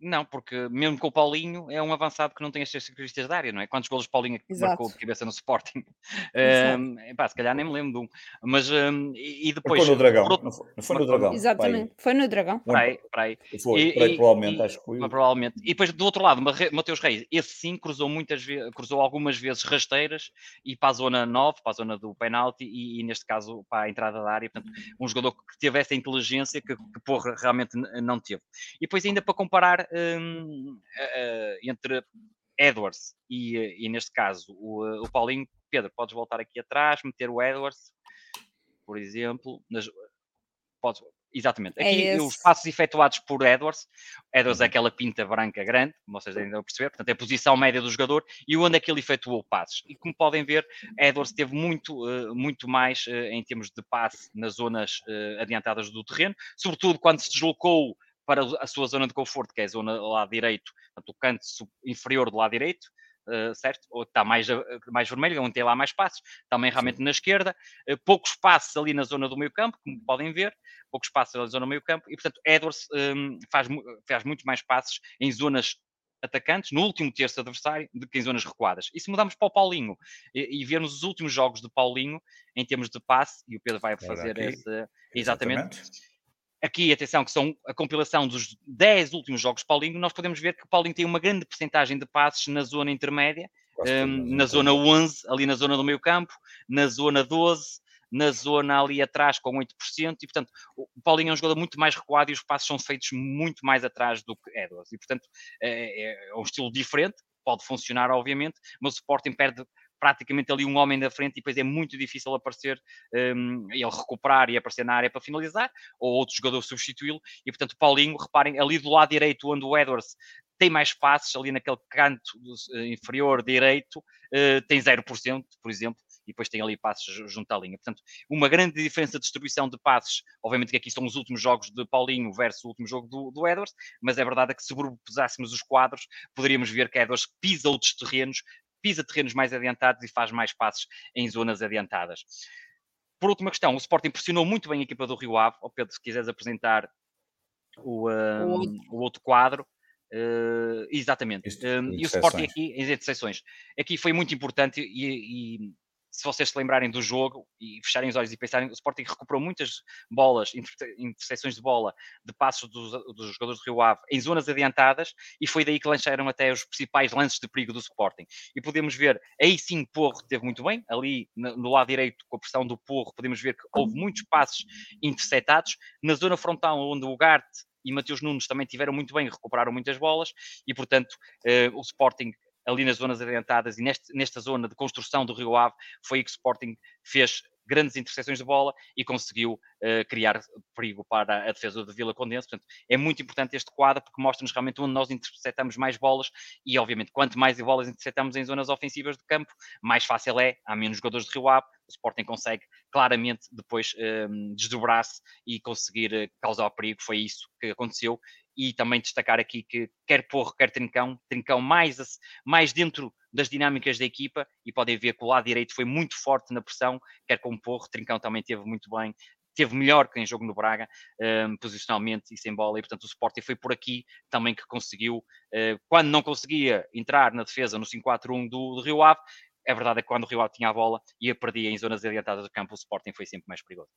Não, porque mesmo com o Paulinho é um avançado que não tem as características da área, não é? Quantos golos Paulinho Exato. marcou de cabeça no Sporting? Um, pá, se calhar nem me lembro de um. Mas um, e depois. Foi no Dragão. Não foi, não foi no Dragão. Exatamente, foi no Dragão. Para aí. Foi, e, aí, provavelmente, e, acho que foi. Provavelmente. E depois do outro lado, Mateus Reis, esse sim cruzou muitas vezes, cruzou algumas vezes rasteiras e para a zona 9, para a zona do penalti e, e neste caso para a entrada da área. Portanto, um jogador que teve essa inteligência que, que porra realmente não teve. E depois ainda para comparar. Um, uh, entre Edwards e, e, neste caso o, o Paulinho, Pedro, podes voltar aqui atrás, meter o Edwards, por exemplo, nas, podes, Exatamente. É Aqui é os passos efetuados por Edwards. Edwards é uhum. aquela pinta branca grande, como vocês ainda vão perceber, portanto é a posição média do jogador e onde é que ele efetuou passos. E como podem ver, Edwards teve muito, uh, muito mais uh, em termos de passe nas zonas adiantadas do terreno, sobretudo quando se deslocou para a sua zona de conforto, que é a zona do lado direito, portanto, o canto inferior do lado direito, Uh, certo? Ou está mais, mais vermelho, onde tem lá mais passos, também realmente Sim. na esquerda, uh, poucos passos ali na zona do meio campo, como podem ver, poucos passos na zona do meio campo, e portanto Edwards um, faz, faz muito mais passos em zonas atacantes, no último terço adversário, do que em zonas recuadas. E se mudamos para o Paulinho e, e vermos os últimos jogos de Paulinho, em termos de passe, e o Pedro vai fazer esse, exatamente. exatamente aqui, atenção, que são a compilação dos 10 últimos jogos de Paulinho, nós podemos ver que o Paulinho tem uma grande porcentagem de passes na zona intermédia, um, na zona 11, ali na zona do meio campo, na zona 12, na zona ali atrás com 8%, e portanto o Paulinho é um jogador muito mais recuado e os passos são feitos muito mais atrás do que Edwards, e portanto é, é um estilo diferente, pode funcionar obviamente, mas o Sporting perde praticamente ali um homem da frente e depois é muito difícil aparecer, um, ele recuperar e aparecer na área para finalizar, ou outro jogador substituí-lo, e portanto Paulinho, reparem, ali do lado direito onde o Edwards tem mais passes, ali naquele canto uh, inferior direito, uh, tem 0%, por exemplo, e depois tem ali passes junto à linha. Portanto, uma grande diferença de distribuição de passes, obviamente que aqui são os últimos jogos de Paulinho versus o último jogo do, do Edwards, mas é verdade que se sobrepusássemos os quadros, poderíamos ver que Edwards pisa outros terrenos, pisa terrenos mais adiantados e faz mais passes em zonas adiantadas. Por última questão, o Sporting pressionou muito bem a equipa do Rio Ave. Ou Pedro, se quiseres apresentar o, um, o outro quadro. Uh, exatamente. um, e o Sporting aqui, em interseções, aqui foi muito importante e, e se vocês se lembrarem do jogo e fecharem os olhos e pensarem, o Sporting recuperou muitas bolas, interseções de bola, de passos dos, dos, jogadores do Rio Ave em zonas adiantadas e foi daí que lançaram até os principais lances de perigo do Sporting. E podemos ver, aí sim, Porro teve muito bem, ali no lado direito, com a pressão do Porro, podemos ver que houve muitos passos interceptados. Na zona frontal, onde o Garte e Mateus Nunes também tiveram muito bem, recuperaram muitas bolas e, portanto, eh, o Sporting ali nas zonas adiantadas e neste, nesta zona de construção do Rio Ave, foi aí que o Sporting fez grandes interseções de bola e conseguiu uh, criar perigo para a defesa de Vila Condense. Portanto, é muito importante este quadro porque mostra-nos realmente onde nós interceptamos mais bolas e, obviamente, quanto mais bolas interceptamos em zonas ofensivas de campo, mais fácil é, há menos jogadores de Rio Ave, o Sporting consegue claramente depois um, desdobrar-se e conseguir uh, causar perigo. Foi isso que aconteceu. E também destacar aqui que quer Porro, quer Trincão, Trincão mais, mais dentro das dinâmicas da equipa. E podem ver que o lado direito foi muito forte na pressão, quer com Porro, Trincão também teve muito bem, teve melhor que em jogo no Braga, um, posicionalmente e sem bola, e portanto o Sporting foi por aqui também que conseguiu, uh, quando não conseguia entrar na defesa no 5-4-1 do, do Rio Ave, a verdade é que quando o Rio Ave tinha a bola e a perdia em zonas adiantadas do campo, o Sporting foi sempre mais perigoso.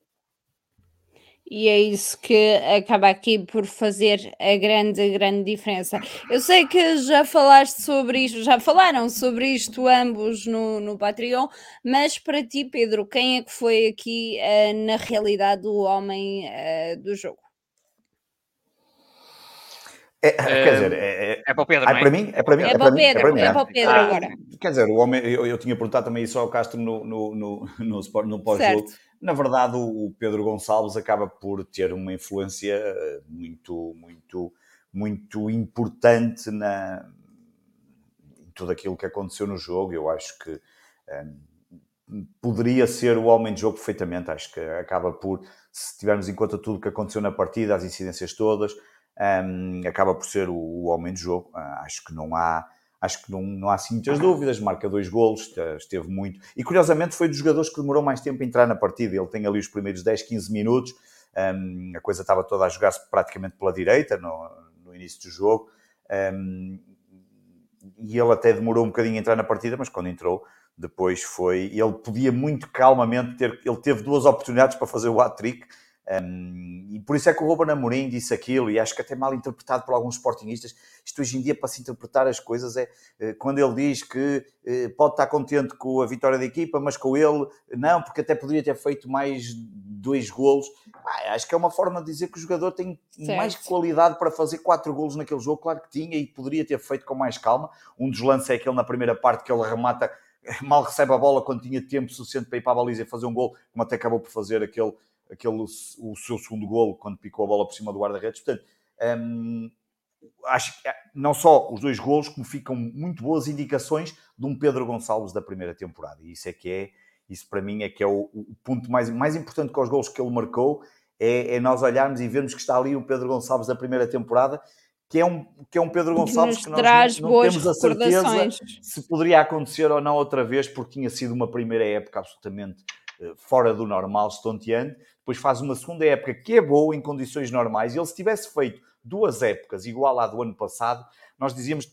E é isso que acaba aqui por fazer a grande, grande diferença. Eu sei que já falaste sobre isto, já falaram sobre isto ambos no, no Patreon, mas para ti, Pedro, quem é que foi aqui, uh, na realidade, o homem uh, do jogo? É, quer dizer, é, é, é para o Pedro, é? para mim? É para mim? É, é para, o Pedro, é para, mim, é para o Pedro ah, agora. Quer dizer, o homem, eu, eu tinha perguntado também isso ao Castro no, no, no, no, no pós-jogo. Na verdade, o Pedro Gonçalves acaba por ter uma influência eh, muito, muito, muito importante na, em tudo aquilo que aconteceu no jogo. Eu acho que um, poderia ser o homem de jogo perfeitamente. Acho que acaba por, se tivermos em conta tudo o que aconteceu na partida, as incidências todas um, acaba por ser o, o homem de jogo. Uh, acho que não há acho que não, não há assim muitas dúvidas, marca dois golos, esteve muito. E curiosamente foi dos jogadores que demorou mais tempo a entrar na partida. Ele tem ali os primeiros 10, 15 minutos. Um, a coisa estava toda a jogar-se praticamente pela direita no, no início do jogo. Um, e ele até demorou um bocadinho a entrar na partida, mas quando entrou, depois foi. Ele podia muito calmamente ter. Ele teve duas oportunidades para fazer o hat-trick um, e por isso é que o Ruben Amorim disse aquilo, e acho que até mal interpretado por alguns sportingistas. Isto hoje em dia, para se interpretar as coisas, é eh, quando ele diz que eh, pode estar contente com a vitória da equipa, mas com ele, não, porque até poderia ter feito mais dois golos. Ah, acho que é uma forma de dizer que o jogador tem certo. mais qualidade para fazer quatro golos naquele jogo. Claro que tinha e poderia ter feito com mais calma. Um dos lances é aquele na primeira parte que ele remata, mal recebe a bola quando tinha tempo suficiente para ir para a baliza e fazer um gol, como até acabou por fazer aquele aquele, o seu segundo golo quando picou a bola por cima do guarda-redes. Portanto, um, acho que não só os dois golos, como ficam muito boas indicações de um Pedro Gonçalves da primeira temporada. E isso é que é, isso para mim é que é o, o ponto mais, mais importante que os golos que ele marcou, é, é, nós olharmos e vermos que está ali o Pedro Gonçalves da primeira temporada, que é um, que é um Pedro Gonçalves que, que nós não, não temos a certeza se poderia acontecer ou não outra vez, porque tinha sido uma primeira época absolutamente fora do normal, estonteante. Depois faz uma segunda época que é boa em condições normais. E ele, se tivesse feito duas épocas igual à do ano passado, nós dizíamos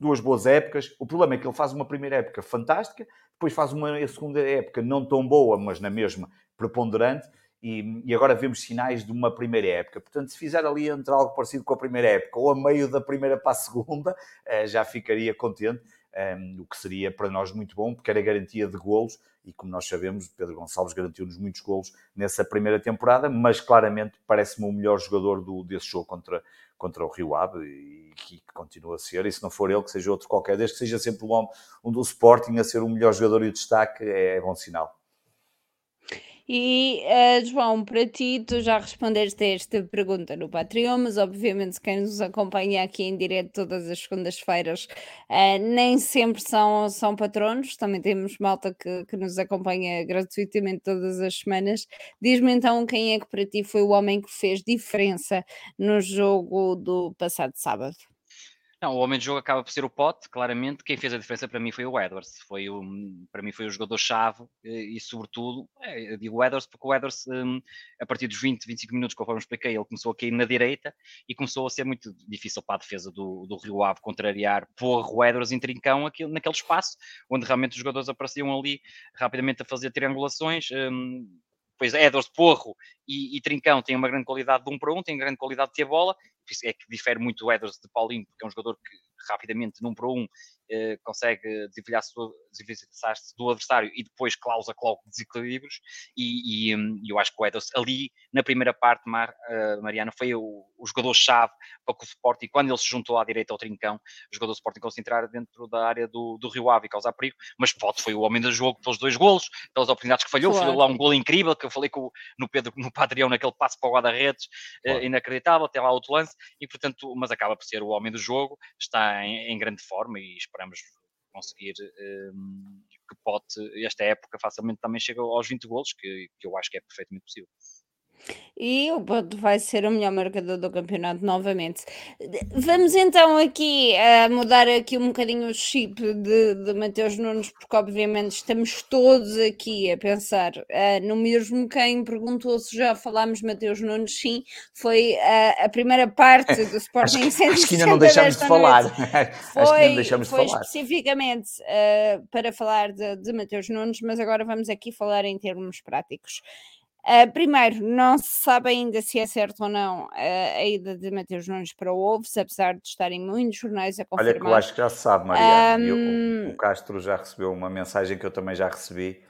duas boas épocas. O problema é que ele faz uma primeira época fantástica, depois faz uma segunda época não tão boa, mas na mesma preponderante, e, e, agora vemos sinais de uma primeira época. Portanto, se fizer ali entre algo parecido com a primeira época ou a meio da primeira para a segunda, eh, já ficaria contente, ehm, o que seria para nós muito bom, porque era garantia de golos e, como nós sabemos, Pedro Gonçalves garantiu-nos muitos golos nessa primeira temporada, mas claramente parece-me o melhor jogador do, desse jogo contra, contra o Rio Ave e que continua a ser, e se não for ele, que seja outro qualquer, desde que seja sempre um, um do Sporting a ser o melhor jogador e o destaque, é, é bom sinal. E, uh, João, para ti, tu já respondeste a esta pergunta no Patreon, mas obviamente quem nos acompanha aqui em direto todas as segundas-feiras uh, nem sempre são, são patronos, também temos malta que, que nos acompanha gratuitamente todas as semanas. Diz-me então quem é que para ti foi o homem que fez diferença no jogo do passado sábado. Não, o homem de jogo acaba por ser o Pote, claramente. Quem fez a diferença para mim foi o Edwards. Foi o, para mim foi o jogador-chave e, sobretudo, é, eu digo Edwards porque o Edwards, um, a partir dos 20, 25 minutos, conforme expliquei, ele começou a cair na direita e começou a ser muito difícil para a defesa do, do Rio Ave contrariar, pôr o Edwards em trincão naquele espaço, onde realmente os jogadores apareciam ali rapidamente a fazer triangulações. Um, pois Edwards, Porro e, e, Trincão têm uma grande qualidade de um para um, têm grande qualidade de ter bola, é que difere muito o Edwards de Paulinho, porque é um jogador que rapidamente, num para um, eh, consegue desvencilhar-se do, adversário e depois clausa coloca desequilíbrios. E, e, hum, eu acho que o Edwards ali, na primeira parte, Mar, uh, Mariana, foi o, o jogador-chave para que o Sporting, quando ele se juntou à direita ao Trincão, o jogador do Sporting conseguiu entrar dentro da área do, do Rio Ave e causar perigo. Mas Pote foi o homem do jogo pelos dois golos, pelas oportunidades que falhou. Claro. Foi lá um golo incrível que eu falei com, no Pedro, no Patreon, naquele passo para o guarda-redes, eh, claro. uh, inacreditável. Tem lá outro lance e, portanto, mas acaba por ser o homem do jogo. Está em, em grande forma e esperamos conseguir um, que Pote, esta época, facilmente também chega aos 20 golos, que, que eu acho que é perfeitamente possível. E o Porto vai ser o melhor marcador do campeonato novamente. Vamos então aqui a mudar aqui um bocadinho o chip de, de Mateus Nunes, porque obviamente estamos todos aqui a pensar uh, no mesmo. Quem perguntou se já falámos Mateus Nunes, sim, foi uh, a primeira parte do Sporting acho, acho que ainda não deixamos de falar. Foi, acho que não deixamos foi de falar. especificamente uh, para falar de, de Mateus Nunes, mas agora vamos aqui falar em termos práticos. Uh, primeiro, não se sabe ainda se é certo ou não uh, a ida de Mateus Nunes para o Wolves, apesar de estarem muitos jornais a confirmar. Olha que eu acho que já se sabe, Mariana. Um... Eu, o, Castro já recebeu uma mensagem que eu também já recebi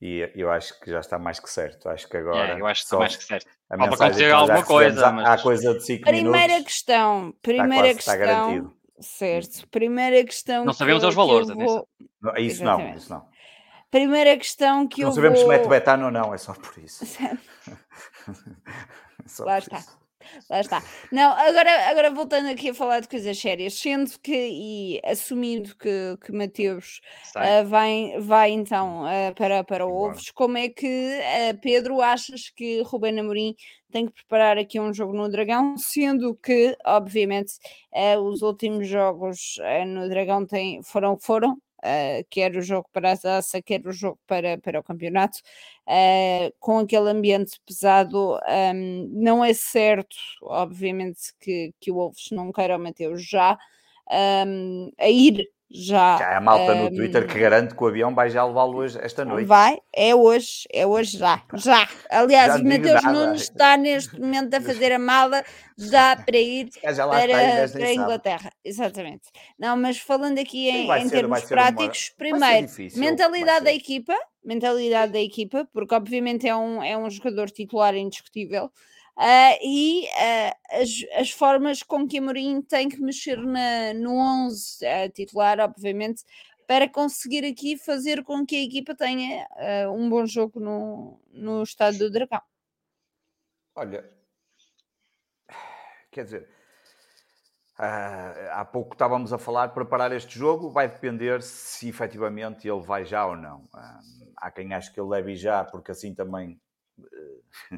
e eu acho que já está mais que certo. Acho que agora. É, eu acho que está mais que certo. A Pode acontecer alguma coisa. Mas... Há, coisa de 5 minutos. Primeira questão. Primeira está questão. Está garantido. Certo. Primeira questão. Não sabemos que, os valores, vou... não, Isso não, isso não. Primeira questão que não eu Não sabemos vou... se mete betano ou não, é só por isso. só Lá por está. Isso. Lá está. Não, agora, agora voltando aqui a falar de coisas sérias, sendo que e assumindo que, que Mateus uh, vai, vai então uh, para, para o Ovos, como é que, uh, Pedro, achas que Rubén Amorim tem que preparar aqui um jogo no Dragão, sendo que, obviamente, os últimos jogos no Dragão têm, foram foram, uh, quer o jogo para a taça, quer o jogo para, para o campeonato, uh, com aquele ambiente pesado. Um, não é certo, obviamente, que, que o Wolves não queira manter já um, a ir já. Já há malta um, no Twitter que garante que o avião vai já levá-lo hoje, esta noite. Vai, é hoje, é hoje já. Já. Aliás, já Mateus Nunes está neste momento a fazer a mala já para ir já para, para a Inglaterra. Exatamente. Não, mas falando aqui em, em ser, termos práticos, uma... primeiro, difícil, mentalidade da equipa, mentalidade da equipa, porque obviamente é um, é um jogador titular indiscutível. Uh, e uh, as, as, formas com que a Mourinho tem que mexer na, no 11 uh, titular, obviamente, para conseguir aqui fazer com que a equipa tenha um bom jogo no, no estado do Dragão. Olha, quer dizer, ah, há pouco estávamos a falar, preparar este jogo vai depender se efetivamente ele vai já ou não. Ah, há quem ache que ele deve ir já, porque assim também eh,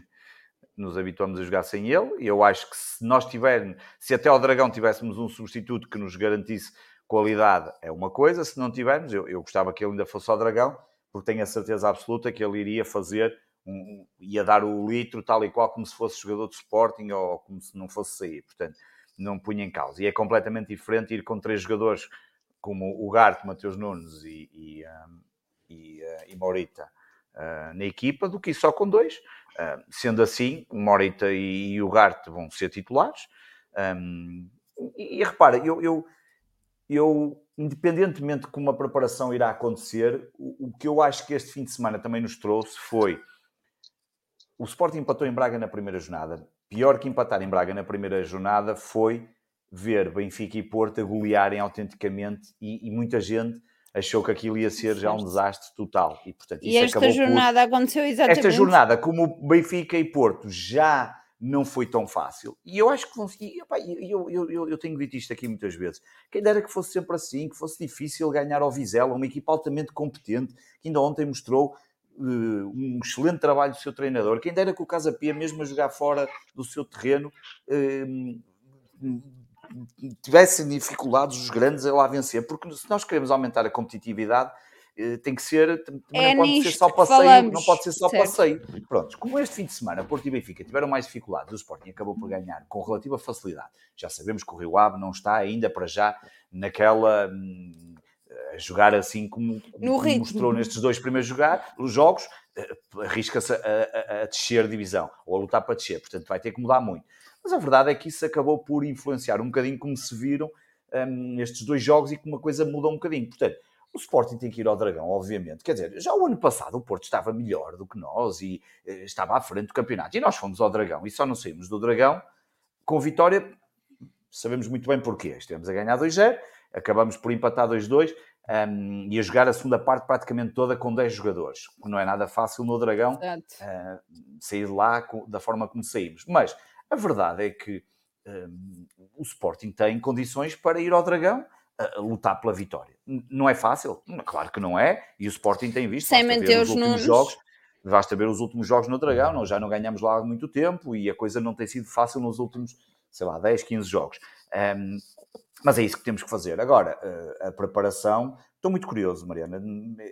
nos habituamos a jogar sem ele. Eu acho que se nós tivermos, se até ao Dragão tivéssemos um substituto que nos garantisse qualidade, é uma coisa. Se não tivermos, eu, eu gostava que ele ainda fosse ao Dragão, porque tenho a certeza absoluta que ele iria fazer, um, ia dar o litro tal e qual como se fosse jogador de Sporting ou como se não fosse sair. Portanto, não punha em causa. E é completamente diferente ir com três jogadores como o Garte, Mateus Nunes e, e, um, e, uh, e Morita uh, na equipa do que só com dois. Uh, sendo assim, Morita e, e o Garte vão ser titulares. Um, e, e, repara, eu, eu, eu, independentemente de como a preparação irá acontecer, o, o que eu acho que este fim de semana também nos trouxe foi o Sporting empatou em Braga na primeira jornada. Pior que empatar em Braga na primeira jornada foi ver Benfica e Porto golearem autenticamente e, e muita gente achou que aquilo ia ser já um desastre total. E, portanto, e esta jornada por... aconteceu exatamente. Esta jornada, como Benfica e Porto já não foi tão fácil. E eu acho que e, opa, eu, eu, eu, eu, tenho dito isto aqui muitas vezes. Quem dera que fosse sempre assim, que fosse difícil ganhar ao Vizela, uma equipa altamente competente, que ainda ontem mostrou uh, um excelente trabalho do seu treinador. Quem dera que o Casa Pia, mesmo a jogar fora do seu terreno, uh, tivessem dificuldades os grandes a lá vencer, porque se nós queremos aumentar a competitividade, eh, tem que ser, é não pode ser só passeio, não pode ser só certo. passeio. Pronto, como este fim de semana Porto e Benfica tiveram mais dificuldades, o Sporting acabou por ganhar com relativa facilidade. Já sabemos que o Rio Ave não está ainda para já naquela hum, a jogar assim como, como mostrou nestes dois primeiros jogar, os jogos, eh, arrisca-se a, a, a descer divisão ou a lutar para descer, portanto vai ter que mudar muito. Mas a verdade é que isso acabou por influenciar um bocadinho como se viram um, estes dois jogos e que uma coisa mudou um bocadinho. Portanto, o Sporting tem que ir ao Dragão, obviamente. Quer dizer, já o ano passado o Porto estava melhor do que nós e eh, estava à frente do campeonato. E nós fomos ao Dragão e só não saímos do Dragão com vitória. Sabemos muito bem porquê. Estivemos a ganhar 2-0, acabamos por empatar 2-2 um, e a jogar a segunda parte praticamente toda com 10 jogadores. Não é nada fácil no Dragão uh, sair de lá da forma como saímos. Mas a verdade é que um, o Sporting tem condições para ir ao Dragão a lutar pela vitória. Não é fácil? Claro que não é, e o Sporting tem visto. Sem manter os números. Jogos, basta ver os últimos jogos no Dragão, nós já não ganhamos lá há muito tempo e a coisa não tem sido fácil nos últimos, sei lá, 10, 15 jogos. Um, mas é isso que temos que fazer. Agora, a preparação, estou muito curioso, Mariana.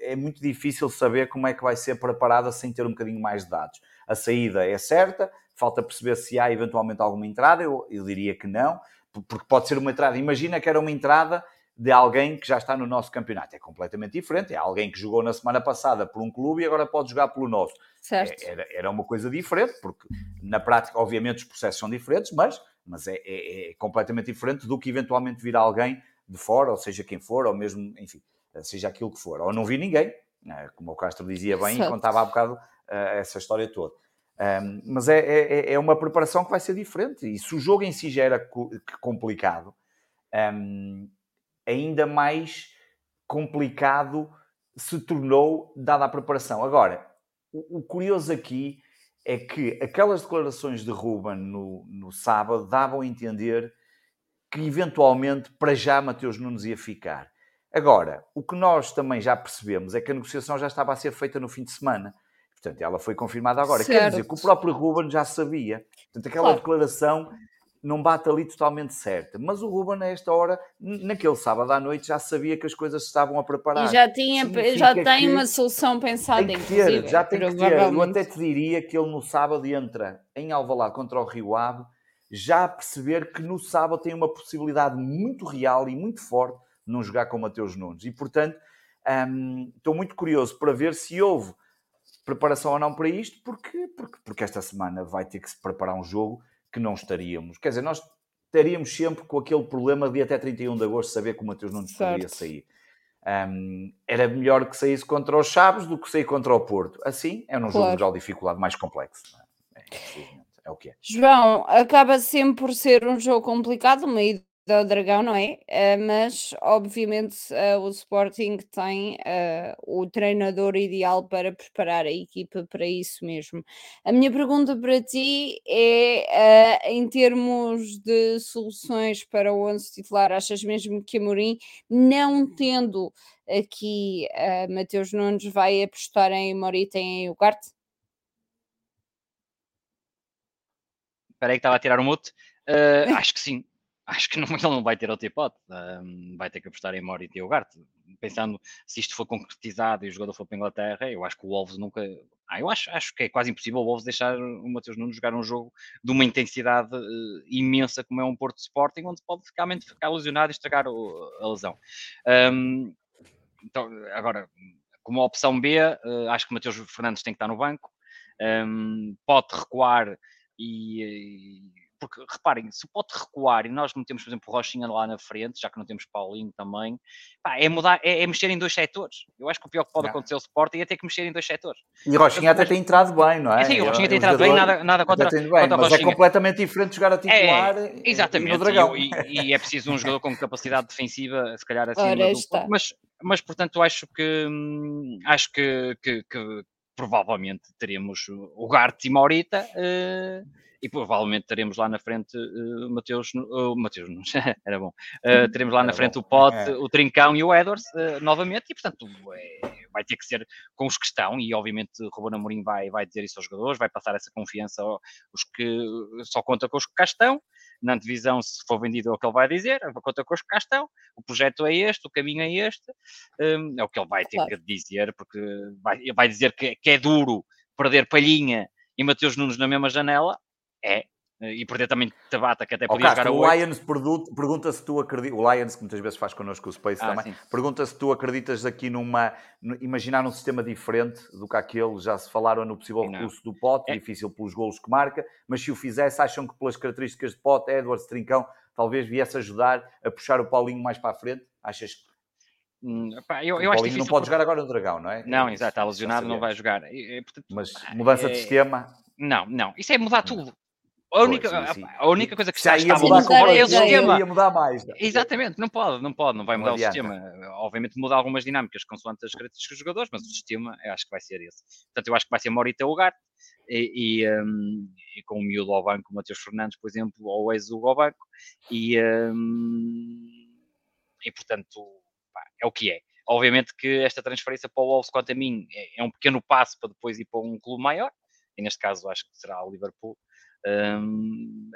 É muito difícil saber como é que vai ser preparada sem ter um bocadinho mais de dados. A saída é certa, falta perceber se há eventualmente alguma entrada, eu, eu diria que não, porque pode ser uma entrada. Imagina que era uma entrada de alguém que já está no nosso campeonato. É completamente diferente. É alguém que jogou na semana passada por um clube e agora pode jogar pelo nosso. Certo. É, era, era uma coisa diferente, porque na prática, obviamente, os processos são diferentes, mas, mas é, é, é completamente diferente do que eventualmente vir alguém de fora, ou seja quem for, ou mesmo, enfim, seja aquilo que for. Ou não vi ninguém, né, como o Castro dizia bem certo. e contava há bocado uh, essa história toda. Um, mas é, é, é, uma preparação que vai ser diferente. E se o jogo em si já era complicado, um, ainda mais complicado se tornou dada a preparação. Agora, o, o curioso aqui é que aquelas declarações de Ruben no, no sábado davam a entender que eventualmente para já Mateus Nunes ia ficar. Agora, o que nós também já percebemos é que a negociação já estava a ser feita no fim de semana. Portanto, ela foi confirmada agora. Certo. Quer dizer que o próprio Ruben já sabia. Portanto, aquela claro. declaração não bate ali totalmente certa. Mas o Ruben, a esta hora, naquele sábado à noite, já sabia que as coisas se estavam a preparar. E já, tinha, já tem uma solução pensada, tem que ter, Já tem que ter. Eu até te diria que ele no sábado entra em Alvalade contra o Rio Ave, já a perceber que no sábado tem uma possibilidade muito real e muito forte de não jogar com o Mateus Nunes. E, portanto, hum, estou muito curioso para ver se houve preparação ou não para isto, porque, porque, porque esta semana vai ter que se preparar um jogo que não estaríamos. Quer dizer, nós estaríamos sempre com aquele problema de até 31 de agosto saber que o Mateus não poderia sair. Um, era melhor que saísse contra os Chaves do que sair contra o Porto. Assim, é um claro. jogo de grau de dificuldade mais complexo. É? É, é, o que é. João, acaba sempre por ser um jogo complicado, uma ida ao Dragão, não é? Uh, mas, obviamente, uh, o Sporting tem uh, o treinador ideal para preparar a equipa para isso mesmo. A minha pergunta para ti é: em termos de soluções para o 11 titular, achas mesmo que Amorim, não tendo aqui Mateus Nunes, vai apostar em Morita e em Ugarte? Espera aí que estava a tirar o mute. Uh, acho que sim acho que não, ele não vai ter outra hipótese. Um, vai ter que apostar em Mori e Ugarte. Pensando se isto for concretizado e o jogador for para a Inglaterra, eu acho que o Wolves nunca. Ah, eu acho, acho que é quase impossível o Wolves deixar o Matheus Nunes jogar um jogo de uma intensidade uh, imensa como é um Porto Sporting, onde pode realmente ficar lesionado e estragar o, a lesão. Um, então, agora, como opção B, uh, acho que o Matheus Fernandes tem que estar no banco. Um, pode recuar e, e porque reparem, se pode recuar e nós metemos, por exemplo, Rochinha lá na frente, já que não temos Paulinho também, pá, é mudar, é, é, mexer em dois setores. Eu acho que o pior que pode acontecer ao Sporting é ter que mexer em dois setores. E Rochinha até tem entrado bem, não é? é sim, o Rochinha tem entrado bem, nada, nada contra, bem, contra mas é completamente diferente jogar a titular é, exatamente, no Dragão. E, e, e, é preciso um jogador com capacidade defensiva, se calhar assim. Mas, mas, portanto, acho que hum, acho que, que, que provavelmente teremos o Gart e Maurita. Uh, e provavelmente teremos lá na frente uh, Mateus, uh, Mateus era bom, uh, teremos lá na frente o Pote, é. o Trincão e o Edwards uh, novamente, e portanto é, vai ter que ser com os que estão, e obviamente Ruben Amorim vai, vai dizer isso aos jogadores, vai passar essa confiança aos que só conta com os que cá estão, na divisão se for vendido é o que ele vai dizer, conta com os que cá estão, o projeto é este, o caminho é este, um, é o que ele vai ter claro. que dizer, porque vai, vai dizer que, que é duro perder Palhinha e Mateus Nunes na mesma janela, é. E perder também Tabata, que até podia oh, jogar a O Lions pergunta se tu acreditas. O Lions, que muitas vezes faz connosco o Space ah, também, sim. pergunta se tu acreditas aqui numa. Imaginar um sistema diferente do que aquele. Já se falaram no possível recurso do Pote, é. difícil pelos golos que marca, mas se o fizesse, acham que pelas características de Pote, Edwards Trincão, talvez viesse ajudar a puxar o Paulinho mais para a frente? Achas que Hum, pá, eu, eu acho não pode jogar agora no Dragão, não é? Não, exato, está lesionado, não vai jogar. portanto, Mas mudança é... de sistema. Não, não, isso é mudar tudo. A única, pois, sim, sim. A, única coisa que está, está a mudar agora é o sistema. Ia mudar mais. Né? Exatamente, não pode, não pode, não vai mudar o sistema. Obviamente muda algumas dinâmicas consoante as características dos jogadores, mas o sistema acho que vai ser esse. Portanto, eu acho que vai ser Morita Ugarte e, e, um, e, com o miúdo ao banco, o Matheus Fernandes, por exemplo, ou o ex-Hugo ao banco, e, um, e portanto, pá, é o que é. Obviamente que esta transferência para o Wolves, quanto a mim, é, é um pequeno passo para depois ir para um clube maior, e neste caso acho que será o Liverpool. Um,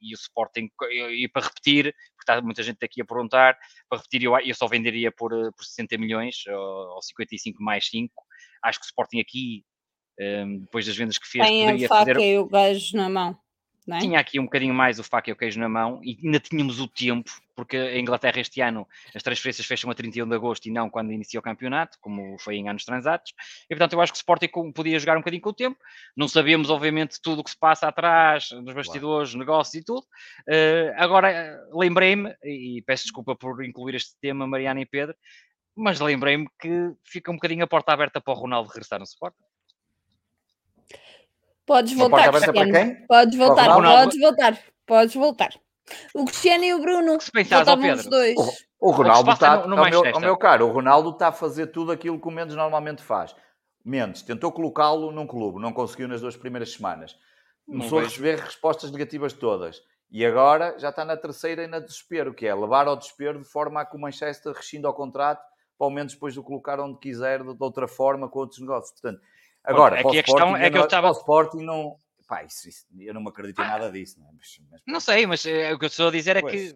e o Sporting, e para repetir, porque está muita gente aqui a perguntar, para repetir, eu, eu só venderia por, por 60 milhões, ou, ou 55 mais 5. Acho que o Sporting aqui, um, depois das vendas que fez, Tem poderia a faca fazer... e o gajo na mão. É? Tinha aqui um bocadinho mais o faca e o queijo na mão e ainda tínhamos o tempo, porque a Inglaterra este ano as transferências fecham a 31 de agosto e não quando inicia o campeonato, como foi em anos transatos. E portanto eu acho que o Sporting podia jogar um bocadinho com o tempo. Não sabíamos, obviamente, tudo o que se passa atrás, nos bastidores, claro. negócios e tudo. Uh, agora lembrei-me, e peço desculpa por incluir este tema, Mariana e Pedro, mas lembrei-me que fica um bocadinho a porta aberta para o Ronaldo regressar no Sporting. Podes voltar, Cristiano. Podes voltar, podes voltar, podes voltar. O Cristiano e o Bruno. Se voltavam os dois. O, o Ronaldo está, no, no ao, meu, ao meu caro, o Ronaldo está a fazer tudo aquilo que o Mendes normalmente faz. Mendes tentou colocá-lo num clube, não conseguiu nas duas primeiras semanas. Começou a receber respostas negativas todas. E agora já está na terceira e na desespero, que é levar ao desespero de forma a que o Manchester rescinda ao contrato, para ao menos depois de o colocar onde quiser, de outra forma, com outros negócios. Portanto, Agora, aqui a questão é que eu estava. Sporting não. Pá, isso, isso, eu não me acredito em ah, nada disso. Não, é? mas, mas, não sei, mas é, o que eu estou a dizer é pois. que.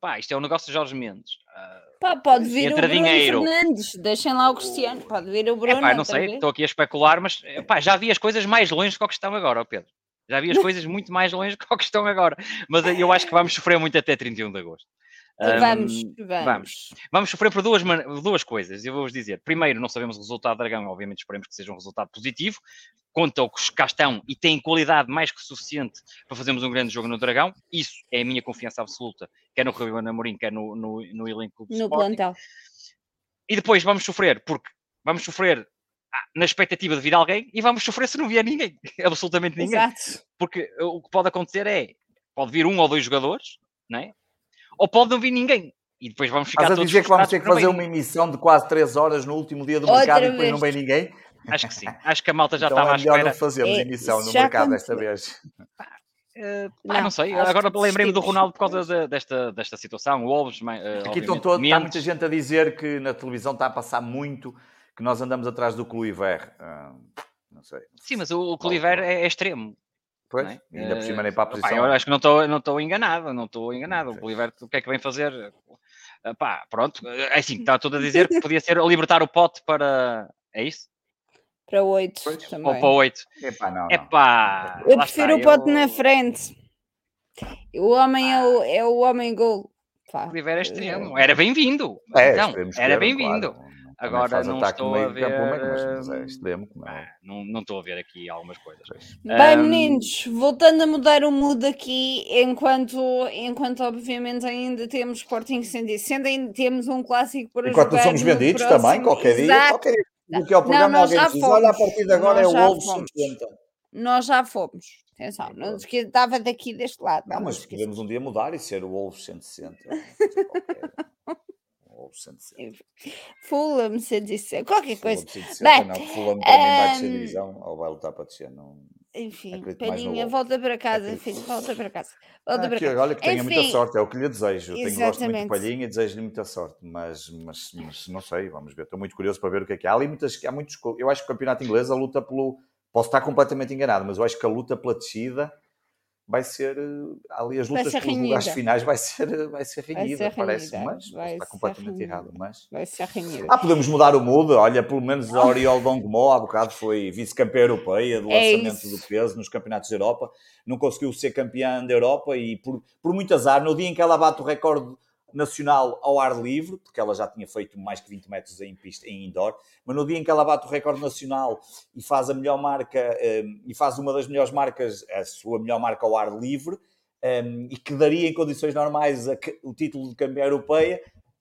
Pá, isto é um negócio de Jorge Mendes. Uh, pá, pode vir o Bruno dinheiro. Fernandes. Deixem lá o Cristiano. Pode vir o Bruno. É, pá, não sei, estou aqui a especular, mas pá, já vi as coisas mais longe do que estão agora, Pedro. Já vi as coisas muito mais longe do que estão agora. Mas eu acho que vamos sofrer muito até 31 de agosto. Vamos, vamos. vamos. Vamos sofrer por duas, duas coisas, eu vou-vos dizer. Primeiro, não sabemos o resultado do Dragão, obviamente esperemos que seja um resultado positivo. Conta o que cá estão e têm qualidade mais que suficiente para fazermos um grande jogo no Dragão. Isso é a minha confiança absoluta, quer no Rio Namorim, quer no, no, no elenco do No plantel. E depois vamos sofrer, porque vamos sofrer ah, na expectativa de vir alguém e vamos sofrer se não vier ninguém, absolutamente ninguém. Exato. Porque o que pode acontecer é, pode vir um ou dois jogadores, não é? Ou pode não vir ninguém. E depois vamos ficar Estás a dizer que vamos ter que fazer uma emissão de quase 3 horas no último dia do Outra mercado vez. e depois não vem ninguém? Acho que sim. Acho que a malta já então estava é à espera. não fazermos é, emissão no mercado desta vez. Uh, não, não, sei, agora lembrei-me do Ronaldo por causa de, desta, desta situação. O Wolves, uh, aqui estão todos, há muita gente a dizer que na televisão está a passar muito que nós andamos atrás do Cluiver. Uh, não sei. Sim, mas o, o Cluiver é, é, extremo. Pois, é? ainda por cima nem para a posição. Pá, eu acho que não estou não estou enganado, não estou enganado. O Cluiver, o que é que vem fazer? Pá, pronto, é assim, está tudo a dizer que podia ser libertar o pote para. É isso? Para 8 também. Ou para 8. Epá, não, Epá, eu prefiro está, o pote eu... na frente. O homem é o, é o homem gol. Pá. Era extremo. Era bem-vindo. É, então, era bem-vindo. Claro. Agora não estou a ver. Campo, mas, é extremo, não, é? não, não estou a ver aqui algumas coisas. Bem, um... meninos, voltando a mudar o mood aqui, enquanto, enquanto obviamente ainda temos Sporting 160, ainda temos um clássico para enquanto jogar. Enquanto somos vendidos também, qualquer dia, qualquer dia do que é o programa, não, alguém diz, olha, a partir de agora nós é o Wolves 50. Nós já fomos. Atenção, não estava daqui deste lado. Não, mas podemos um dia mudar e ser o Wolves 160. Wolves 160. Fulham 160, qualquer coisa. Fulham 160, Bem, não, Fulham também um... vai descer divisão ou vai lutar para descer. Não... Enfim, Palhinha, volta para casa, filho, volta para casa. Volta ah, para casa. Olha que tenha Enfim, muita sorte, é o que lhe desejo. Eu tenho, gosto muito de Palhinha e desejo-lhe muita sorte, mas, mas, mas, não sei, vamos ver. Estou muito curioso para ver o que é que há. Há ali muitas, há muitos, eu acho que o campeonato inglês a luta pelo. Posso estar completamente enganado, mas eu acho que a luta pela descida vai ser eh, ali as lutas pelos lugares finais vai ser vai ser renhida, parece, mas vai está completamente errado, mas vai ser renhida. Ah, podemos mudar o mood, olha, pelo menos a Oriol Dongmo há bocado foi vice-campeã europeia do é lançamento isso. do peso nos campeonatos da Europa, não conseguiu ser campeã da Europa e por, por muito azar, no dia em que ela bate o recorde nacional ao ar livre, porque ela já tinha feito mais que 20 metros em pista, em indoor, mas no dia em que ela bate o recorde nacional e faz a melhor marca, um, e faz uma das melhores marcas, a sua melhor marca ao ar livre, um, e que daria em condições normais o título de campeã europeia,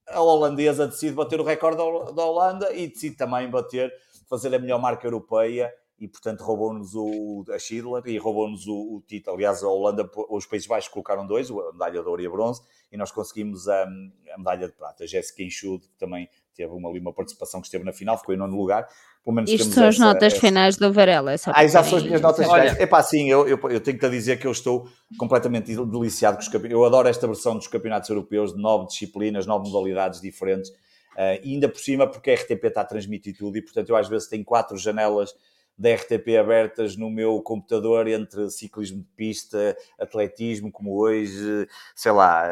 a holandesa decide bater o recorde da Holanda e decide também bater, fazer a melhor marca europeia e portanto roubou-nos o a Schindler e roubou-nos o, o, título. Aliás, a Holanda, os Países Baixos colocaram dois, a medalha de ouro e a bronze, e nós conseguimos a, a medalha de prata. A Jéssica Enxude, que também teve uma, ali uma participação que esteve na final, ficou em nono lugar. Pelo menos Isto são as notas essa... finais do Varela. É ah, já são as minhas notas finais. É pá, sim, eu, eu, eu tenho que te dizer que eu estou completamente deliciado com os campeonatos. Eu adoro esta versão dos campeonatos europeus de nove disciplinas, nove modalidades diferentes. Uh, e ainda por cima, porque a RTP está a transmitir tudo e, portanto, eu às vezes tenho quatro janelas da RTP abertas no meu computador entre ciclismo de pista, atletismo, como hoje, sei lá,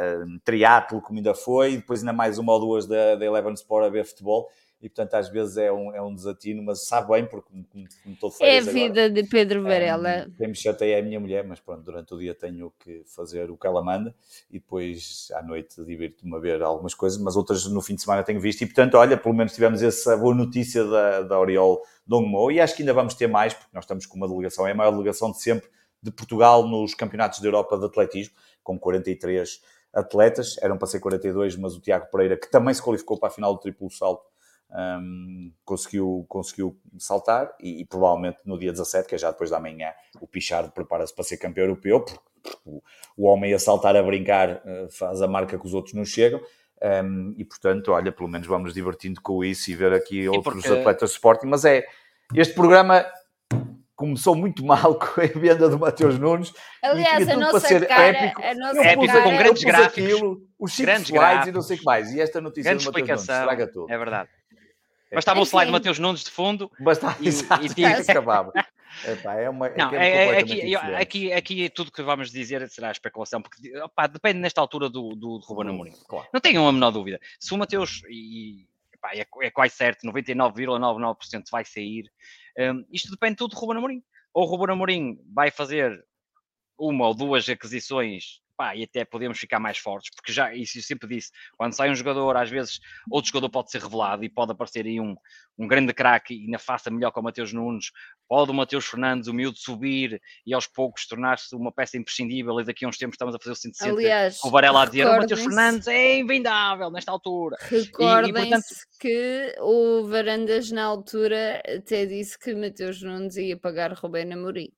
triatlo, como ainda foi, e depois ainda mais uma ou duas da, da Eleven Sport a ver futebol e portanto às vezes é um, é um desatino, mas sabe bem, porque como, como estou de É a vida agora, de Pedro Varela. Um, quem me chateia é a minha mulher, mas pronto, durante o dia tenho que fazer o que ela manda e depois à noite divirto-me a ver algumas coisas, mas outras no fim de semana tenho visto e portanto, olha, pelo menos tivemos essa boa notícia da, da Oriol Dongmo e acho que ainda vamos ter mais, porque nós estamos com uma delegação, é a maior delegação de sempre de Portugal nos campeonatos da Europa de atletismo, com 43 atletas, eram para ser 42, mas o Tiago Pereira, que também se qualificou para a final do triplo salto, um, conseguiu, conseguiu saltar e, e, provavelmente no dia 17, que é já depois da manhã, o Pichardo prepara-se para ser campeão europeu, porque, porque o, homem a saltar a brincar uh, faz a marca que os outros não chegam. Um, e portanto, olha, pelo menos vamos divertindo com isso e ver aqui outros porque... atletas de Sporting. Mas é este programa começou muito mal com a venda do Mateus Nunes. Aliás, a nossa cara, épico. A nossa épico cara, com grandes gráficos, aquilo, os grandes gráficos e não sei o que mais. E esta notícia do Mateus Nunes estraga tudo. É verdade. Bastava o slide de Mateus Nunes de fundo. Bastava, e, exato, e tinha... acabava. Epá, é uma, não, é, é, aqui, aqui, aqui tudo que vamos dizer será especulação, porque opa, depende nesta altura do, do, do Ruben Amorim. Claro. Não tenham a menor dúvida. Se o Mateus, e epá, é, é quase certo, 99,99% vai sair, um, isto depende tudo do Ruben Amorim. Ou o Ruben Amorim vai fazer uma ou duas aquisições pá, e até podemos ficar mais fortes, porque já, isso eu sempre disse, quando sai um jogador, às vezes outro jogador pode ser revelado e pode aparecer aí um, um grande craque e na faça melhor com o Mateus Nunes, pode o Mateus Fernandes, o miúdo, subir e aos poucos tornar-se uma peça imprescindível e daqui a uns tempos estamos a fazer o 160 Aliás, o Varela a dizer, o Mateus Fernandes é invendável nesta altura. Recordem-se portanto... que o Varandas na altura até disse que Mateus Nunes ia pagar Rubén Amorim.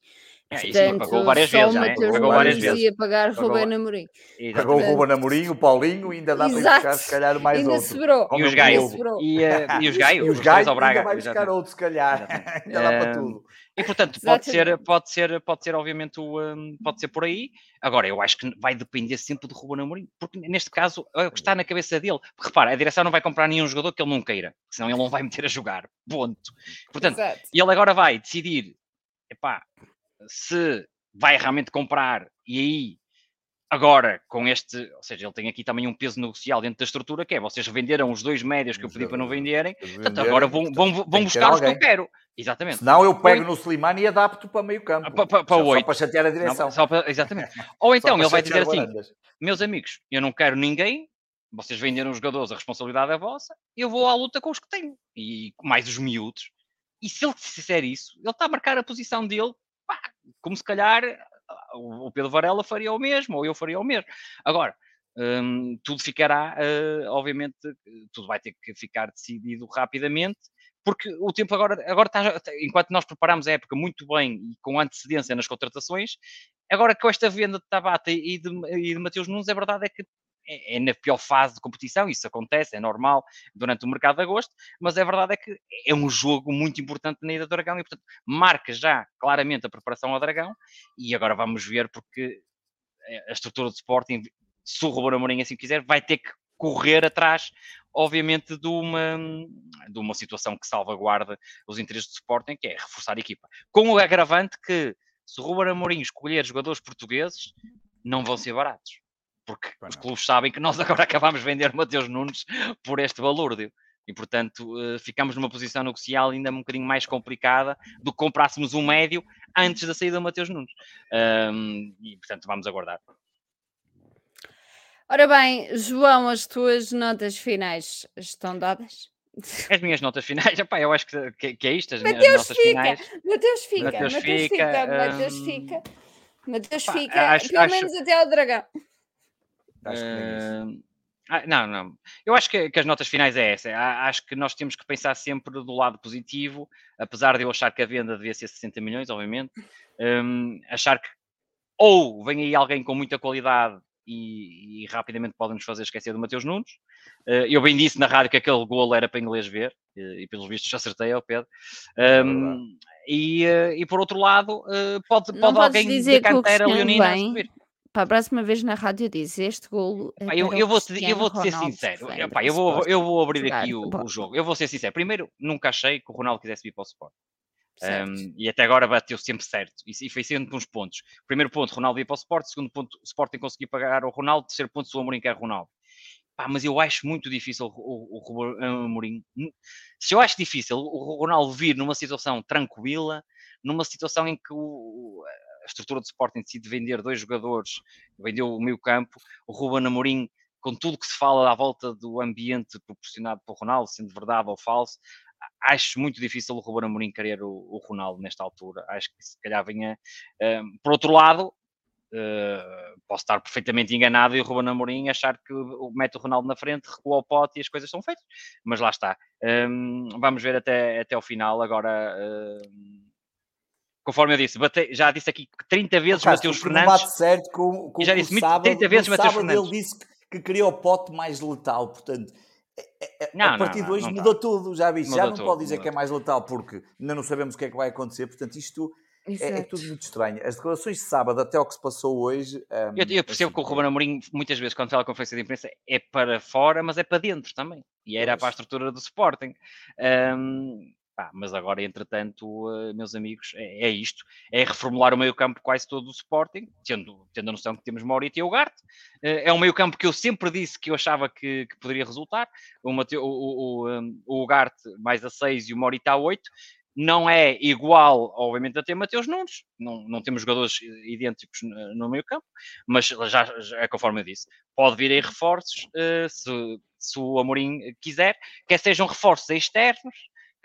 É, isso Portanto, pagou várias vezes, né? Pagou várias vezes. ia pagar pagou... Ruben Amorim. Pagou o Ruben Amorim, o Paulinho, e ainda dá para buscar, se calhar, mais ainda outro. Sobrou. E os Gaios. E, uh, e os Gaios. E os Gaios ainda vai buscar outro, se calhar. ainda dá para tudo. E portanto, pode ser, pode ser, pode ser, obviamente, o, um, pode ser por aí. Agora, eu acho que vai depender sempre do Ruben Amorim, porque neste caso é o que está na cabeça dele. Porque, repara, a direção não vai comprar nenhum jogador que ele não queira, senão ele não vai meter a jogar. Ponto. Portanto, Exato. ele agora vai decidir, epá, se vai realmente comprar e aí Agora, com este, ou seja, ele tem aqui também um peso negocial dentro da estrutura, que é vocês venderam os dois médios que eu pedi para não venderem, portanto, agora vão, vão, vão buscar os que eu quero. Exatamente. Senão eu pego no Slimani e adapto para meio campo. Para, para, para só, para chatear a direção. Não, para, exatamente. Ou então ele vai dizer assim: meus amigos, eu não quero ninguém, vocês venderam os jogadores, a responsabilidade é vossa, eu vou à luta com os que tenho. E mais os miúdos. E se ele disser isso, ele está a marcar a posição dele, como se calhar o Pedro Varela faria o mesmo, ou eu faria o mesmo. Agora, hum, tudo ficará, uh, obviamente, tudo vai ter que ficar decidido rapidamente, porque o tempo agora, agora está, enquanto nós preparamos a época muito bem e com antecedência nas contratações, agora com esta venda de Tabata e de, e de Mateus Nunes, a verdade é que é, é, na pior fase de competição, isso acontece, é normal durante o mercado de agosto, mas a verdade é que é um jogo muito importante na ida do Dragão e, portanto, marca já claramente a preparação ao Dragão e agora vamos ver porque a estrutura do Sporting, se o Ruben Amorim assim quiser, vai ter que correr atrás, obviamente, de uma, de uma situação que salvaguarda os interesses do Sporting, que é reforçar a equipa. Com o agravante que, se o Ruben Amorim escolher jogadores portugueses, não vão ser baratos porque os clubes sabem que nós agora acabamos de vender Mateus Nunes por este valor. E, portanto, eh, ficamos numa posição negocial ainda um bocadinho mais complicada do que comprássemos um médio antes da saída do Mateus Nunes. Um, e, portanto, vamos aguardar. Ora bem, João, as tuas notas finais estão dadas? As minhas notas finais, epá, eu acho que, que, que é isto, as Mateus minhas notas fica, finais. Mateus fica, Mateus, Mateus fica, fica, Mateus fica. Mateus fica, acho, pelo acho... menos até ao dragão. Acho que uh... ah, não, não. Eu acho que, que, as notas finais é essa. Acho que nós temos que pensar sempre do lado positivo, apesar de eu achar que a venda devia ser 60 milhões, obviamente. Um, achar que ou vem aí alguém com muita qualidade e, e rapidamente podem nos fazer esquecer do Mateus Nunes. Uh, eu bem disse na rádio que aquele golo era para inglês ver, e, e pelos vistos acertei ao Pedro. Um, é e, uh, e por outro lado, uh, pode, pode alguém da cantera leonina subir para a próxima vez na rádio diz este golo. É eu, eu vou te, eu vou -te ser sincero. Epá, eu, vou, eu vou abrir aqui o, o, jogo. Eu vou ser sincero. Primeiro, nunca achei que o Ronaldo quisesse vir para o Sport. Um, e até agora bateu sempre certo. E, foi sendo uns pontos. Primeiro ponto, Ronaldo ia para o Sport. Segundo ponto, o Sporting conseguiu pagar o Ronaldo. Terceiro ponto, o Amorim quer Ronaldo. Pá, mas eu acho muito difícil o, o, o Amorim. Se eu acho difícil o Ronaldo vir numa situação tranquila, numa situação em que o, estrutura do Sporting decide vender dois jogadores, vendeu o meio campo, o Ruben Amorim, com tudo que se fala à volta do ambiente proporcionado pelo Ronaldo, sendo verdade ou falso, acho muito difícil o Ruben Amorim querer o, o Ronaldo nesta altura. Acho que se calhar venha... Um, por outro lado, Uh, posso estar perfeitamente enganado e o Ruben Amorim achar que mete o Ronaldo na frente, recua o pote e as coisas são feitas. Mas lá está. Um, vamos ver até, até o final. Agora, uh, conforme eu disse, bate, já disse aqui 30 vezes oh, Mateus Fernandes. bate certo com, com já disse o sábado, 30 vezes Mateus Fernandes. Ele disse que, que queria o pote mais letal, portanto. É, é, é, não, a partir não, de hoje mudou tá. tudo, já viste? Já não tudo, pode dizer que é mais letal porque ainda não sabemos o que é que vai acontecer, portanto, isto é, é, tudo muito estranho. As declarações de sábado até o que se passou hoje. Um, eu, eu, percebo assim, que o Ruben Amorim, muitas vezes, quando fala a conferência de imprensa, é para fora, mas é para dentro também. E era pois. para a estrutura do Sporting. Um, Pá, mas agora, entretanto, uh, meus amigos, é, é, isto. É reformular o meio campo quase todo do Sporting, tendo, tendo a noção que temos Maurito e Ugarte. Uh, é um meio campo que eu sempre disse que eu achava que, que poderia resultar. O, Mateu, o, o, o Ugarte mais a 6 e o Maurito a 8 não é igual, obviamente, a ter Mateus Nunes, não, não temos jogadores idênticos no, no meio campo, mas já, já, é conforme eu disse, pode vir aí reforços, se, se o Amorim quiser, quer sejam reforços externos,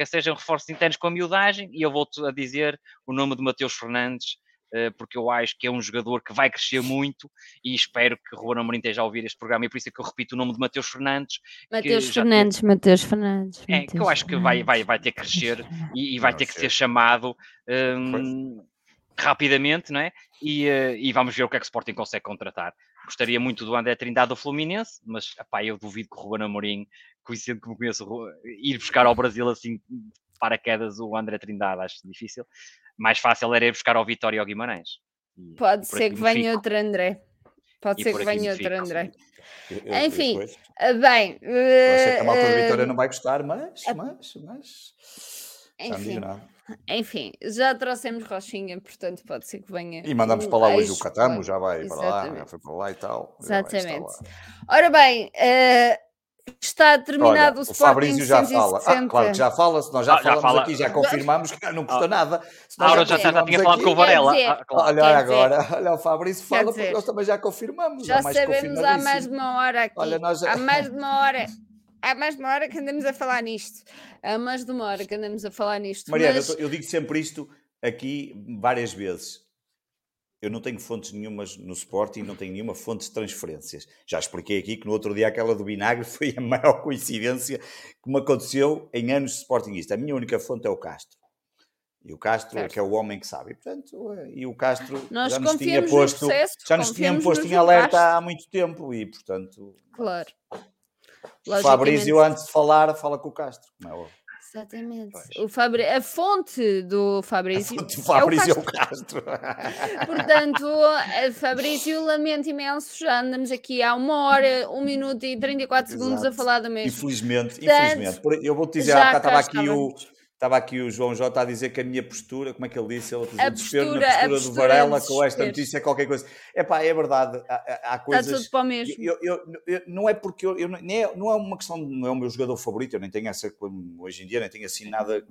quer sejam reforços internos com a miudagem, e eu volto a dizer o nome de Mateus Fernandes, eh, porque eu acho que é um jogador que vai crescer muito e espero que o Ruben Amorim esteja a ouvir este programa e por isso é que eu repito o nome de Mateus Fernandes. Mateus Fernandes, tem... Mateus Fernandes. É, que eu acho que vai, vai, vai ter que crescer e, e vai ter que ser chamado. Um, rapidamente, não é? E, uh, e, vamos ver o que é que o Sporting consegue contratar. Gostaria muito do André Trindade do Fluminense, mas epá, eu duvido que o Ruben Amorim, conhecendo me conheço, ir buscar ao Brasil assim paraquedas o André Trindade, acho difícil. Mais fácil era ir buscar ao Vitória ao Guimarães. E, Pode ser que venha fico. outro André. Pode e ser que venha outro André. Eu, Enfim, depois, eh, bem. Uh, eu sei que a malta uh, Vitória não vai gostar, mas, mas, mas. Enfim, enfim, já trouxemos Rochinha, portanto pode ser que venha. E mandamos para lá hoje o Catamo, já vai para lá, já foi para lá e tal. Exatamente. Ora bem, uh, Está terminado Olha, o Sporting. O Fabrício já 160. fala. Ah, claro que já fala, se nós já, ah, já falamos fala. aqui, já confirmamos que não custa ah. nada. Se Aura já, já, já tinha falado com o Varela. Dizer, ah, claro. Olha agora, olha o Fabrício fala, dizer, porque nós também já confirmamos. Já sabemos há mais de uma hora aqui. Olha, nós... Há mais de uma hora. Há mais de uma hora que andamos a falar nisto. Há mais de uma hora que andamos a falar nisto. Mariana, mas... eu digo sempre isto aqui várias vezes eu não tenho fontes nenhumas no Sporting, não tenho nenhuma fonte de transferências. Já expliquei aqui que no outro dia aquela do Vinagre foi a maior coincidência que me aconteceu em anos de Sportingista. A minha única fonte é o Castro. E o Castro é que é o homem que sabe. E, portanto, e o Castro Nós já nos tinha posto, processo, já nos tinha posto em alerta há muito tempo e, portanto... Claro. Fabrício, antes de falar, fala com o Castro, como é óbvio. Exatamente. O Fabri... A fonte do Fabrício. Fonte do Fabrício é o Castro. Portanto, Fabrício, lamento imenso, já andamos aqui há uma hora, um minuto e 34 Exato. segundos a falar da mesma. Infelizmente, Portanto, infelizmente. Eu vou te dizer, há estava aqui o. Estava aqui o João J a dizer que a minha postura, como é que ele disse? Ele a postura, na postura, do Varela com esta notícia é qualquer coisa. É pá, é verdade. Há, há coisas. Está tudo para o mesmo. Eu, eu, eu, não é porque eu, nem é, não é uma questão, não é o meu jogador favorito, eu nem tenho essa, hoje em dia, nem tenho assim nada.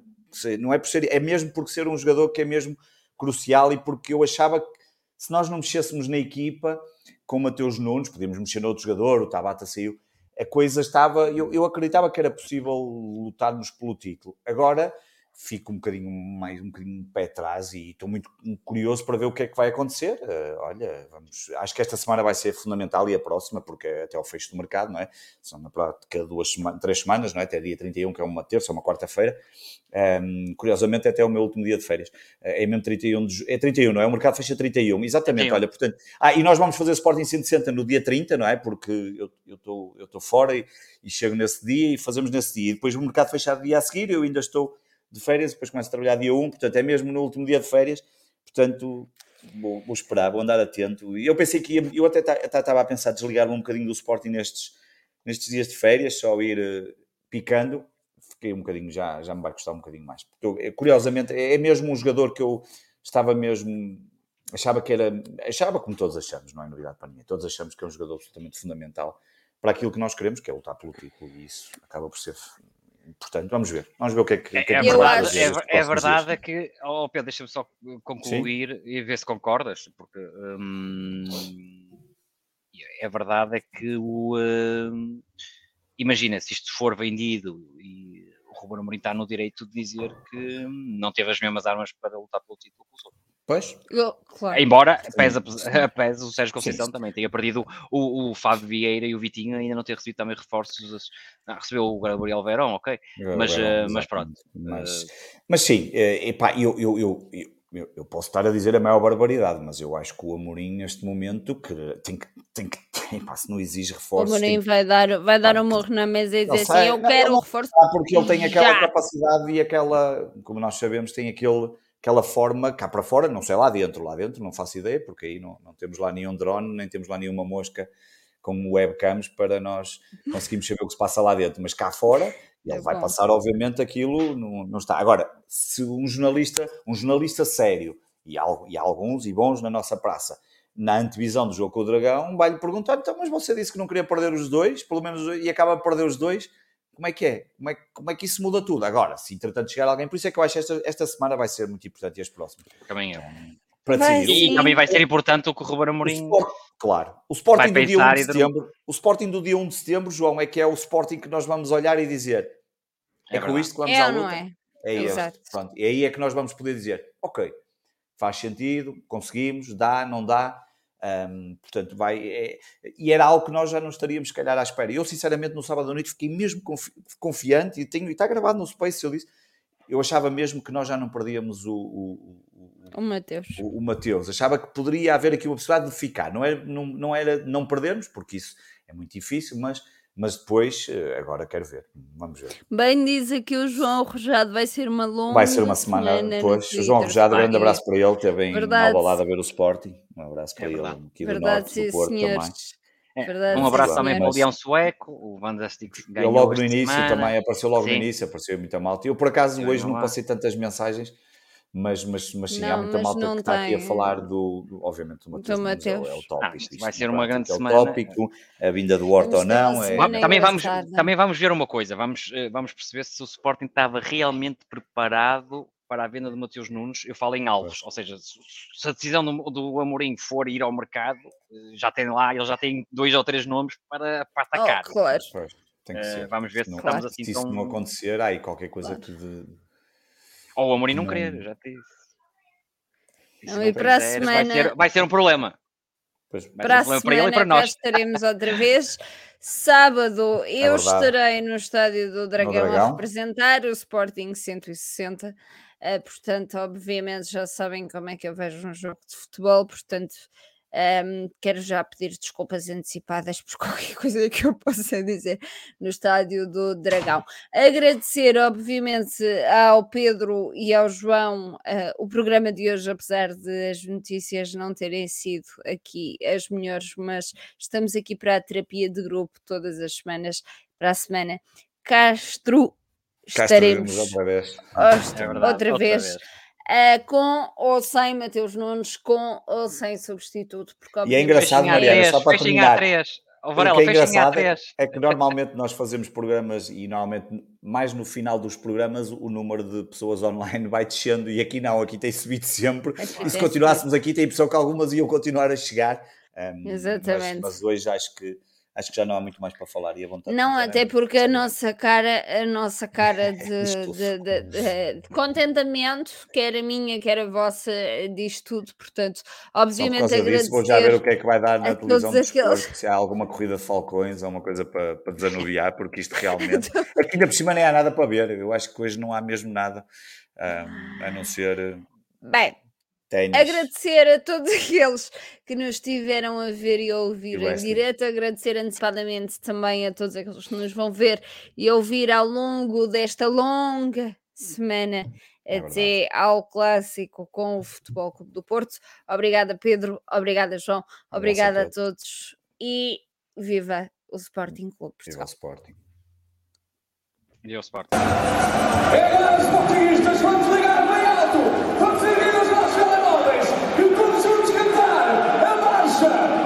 Não é por ser, é mesmo porque ser um jogador que é mesmo crucial e porque eu achava que se nós não mexêssemos na equipa com o Mateus Nunes, podíamos mexer noutro jogador, o Tabata saiu a coisa estava. Eu, eu acreditava que era possível lutarmos pelo título. Agora fico um bocadinho mais um bocadinho pé atrás e estou muito curioso para ver o que é que vai acontecer. Uh, olha, vamos, acho que esta semana vai ser fundamental e a próxima, porque é até ao fecho do mercado, não é? São na prática duas semanas, três semanas, não é? Até dia 31, que é uma terça, uma quarta-feira. Um, ehm, curiosamente, até o meu último dia de férias. Uh, é mesmo 31 de É 31, não é? O mercado fecha 31, exatamente. 31. Olha, portanto. Ah, e nós vamos fazer Sporting 160 no dia 30, não é? Porque eu estou eu eu fora e, e chego nesse dia e fazemos nesse dia. E depois o mercado fechar dia a seguir, eu ainda estou de férias, depois começo a trabalhar dia 1, portanto é mesmo no último dia de férias, portanto vou, vou esperar, vou andar atento. E eu pensei que ia, eu até estava a pensar desligar-me um bocadinho do Sporting nestes, nestes dias de férias, só ir uh, picando, fiquei um bocadinho, já, já me vai custar um bocadinho mais. Porque eu, curiosamente, é, é mesmo um jogador que eu estava mesmo achava que era, achava como todos achamos, não é novidade para mim, todos achamos que é um jogador absolutamente fundamental para aquilo que nós queremos, que é lutar pelo título, e isso acaba por ser portanto, vamos ver. Vamos ver o que é que, é, que, é, é verdade, é, é verdade que, oh Pedro, deixa-me só concluir Sim. e ver se concordas, porque hum, é verdade é que o hum, imagina se isto for vendido e o Ruben Amorim está no direito de dizer que não teve as mesmas armas para lutar pelo título que os outros. Pois. claro. Embora pesa, pesa o Sérgio Conceição sim, também tenha perdido o, o Fábio Vieira e o Vitinho ainda não ter recebido também reforços. Não, recebeu o Gabriel Verão, ok. Mas, Verão, uh, mas pronto. Mas, uh... mas sim, eh, epá, eu, eu, eu, eu, eu posso estar a dizer a maior barbaridade, mas eu acho que o Amorim neste momento que tem que, tem que epá, se não exige reforços. O Amorim tem... vai dar, vai dar um morro na mesa e dizer assim: eu quero um reforço. Porque ele tem aquela já. capacidade e aquela, como nós sabemos, tem aquele aquela forma cá para fora, não sei lá dentro, lá dentro não faço ideia, porque aí não, não temos lá nenhum drone, nem temos lá nenhuma mosca como webcams para nós conseguirmos saber o que se passa lá dentro, mas cá fora ele é vai bom. passar, obviamente, aquilo não, não está. Agora, se um jornalista, um jornalista sério, e há, e há alguns e bons na nossa praça, na antevisão do jogo com o Dragão, vai-lhe perguntar, então, mas você disse que não queria perder os dois, pelo menos, e acaba a perder os dois, como é que é? Como é, como é que isso muda tudo? Agora, se entretanto chegar alguém, por isso é que eu acho que esta, esta semana vai ser muito importante e as próximas. Também é. Para decidir. E também vai ser importante o que o Ruben Amorim... claro. O Sporting, do dia 1 de setembro, o Sporting do dia 1 de setembro, João, é que é o Sporting que nós vamos olhar e dizer é, é com isto que vamos é à luta? Não é? É Exato. Pronto. E aí é que nós vamos poder dizer, ok, faz sentido, conseguimos, dá, não dá, um, portanto, vai. É, e era algo que nós já não estaríamos, se calhar, à espera. Eu, sinceramente, no sábado à noite fiquei mesmo confiante e, tenho, e está gravado no Space. Eu disse, eu achava mesmo que nós já não perdíamos o, o, o o Mateus. O, o Mateus. Achava que poderia haver aqui uma possibilidade de ficar. Não era não, não, era não perdermos, porque isso é muito difícil, mas mas depois, eh, agora quero ver, vamos ver. Bem, diz aqui o João Rojado, vai ser uma longa Vai ser uma semana, semana depois. O João Rojado, grande abraço para ele, teve em Albalade a ver o Sporting. Um abraço para é ele aqui do verdade, Norte, do Porto senhores. também. É, verdade, um abraço também para o Leão Sueco, o Vandastic ganhou logo no início semana. também, apareceu logo sim. no início, apareceu muito mal. Eu por acaso hoje não passei tantas mensagens, mas, mas, mas sim, não, há muita malta que está tem... aqui a falar do, do obviamente, do Mateus, Mateus. É, o, é o tópico. Ah, vai ser uma grande é semana. O tópico, a vinda do Horta ou não. É... Também, vamos, também vamos ver uma coisa, vamos, eh, vamos perceber se o Sporting estava realmente preparado para a venda de Mateus Nunes, eu falo em alvos, ou seja, se a decisão do, do Amorim for ir ao mercado, eh, já tem lá, ele já tem dois ou três nomes para, para atacar. Oh, claro. Pois, tem que uh, ser. Vamos ver se, se estamos assim se tão... Se isso não acontecer, aí qualquer coisa claro. que de ou o Amorim não, não querer, já te disse. Não, e para a semana... Vai ser, vai ser um problema. Pois, para um problema para ele e para nós. estaremos outra vez. Sábado é eu estarei no estádio do Dragão, Dragão, a representar o Sporting 160. Uh, eh, portanto, obviamente já sabem como é que eu vejo um jogo de futebol, portanto um, quero já pedir desculpas antecipadas por qualquer coisa que eu possa dizer no estádio do Dragão. Agradecer, obviamente, ao Pedro e ao João uh, o programa de hoje, apesar de as notícias não terem sido aqui as melhores, mas estamos aqui para a terapia de grupo todas as semanas. Para a semana, Castro estaremos outra vez. Outra, é verdade, outra vez. Outra vez Uh, com ou sem Mateus Nunes, com ou sem substituto. Porque, e é engraçado, Mariana, só para terminar. O Varela, que é engraçado é que normalmente nós fazemos programas e normalmente mais no final dos programas o número de pessoas online vai descendo e aqui não, aqui tem subido sempre. e se continuássemos aqui, tem a impressão que algumas iam continuar a chegar. Um, Exatamente. Mas, mas hoje acho que acho que já não há muito mais para falar e a vontade não até porque a nossa cara a nossa cara de, de, de, de, contentamento quer a minha quer a vossa diz tudo. Portanto obviamente agradecer vou já ver o que é que vai dar na televisão aqueles... se há alguma corrida de falcões ou uma coisa para, para desanuviar porque isto realmente aqui ainda por cima nem há nada para ver. Eu acho que hoje não há mesmo nada um, a não ser bem Ténis. Agradecer a todos aqueles que nos estiveram a ver e a ouvir em direto, agradecer antecipadamente também a todos aqueles que nos vão ver e ouvir ao longo desta longa semana é até verdade. ao clássico com o Futebol Clube do Porto. Obrigada, Pedro, obrigada, João, obrigada a todos e viva o Sporting Clube Portugal. Viva o Sporting. E o Sporting. É, Sir.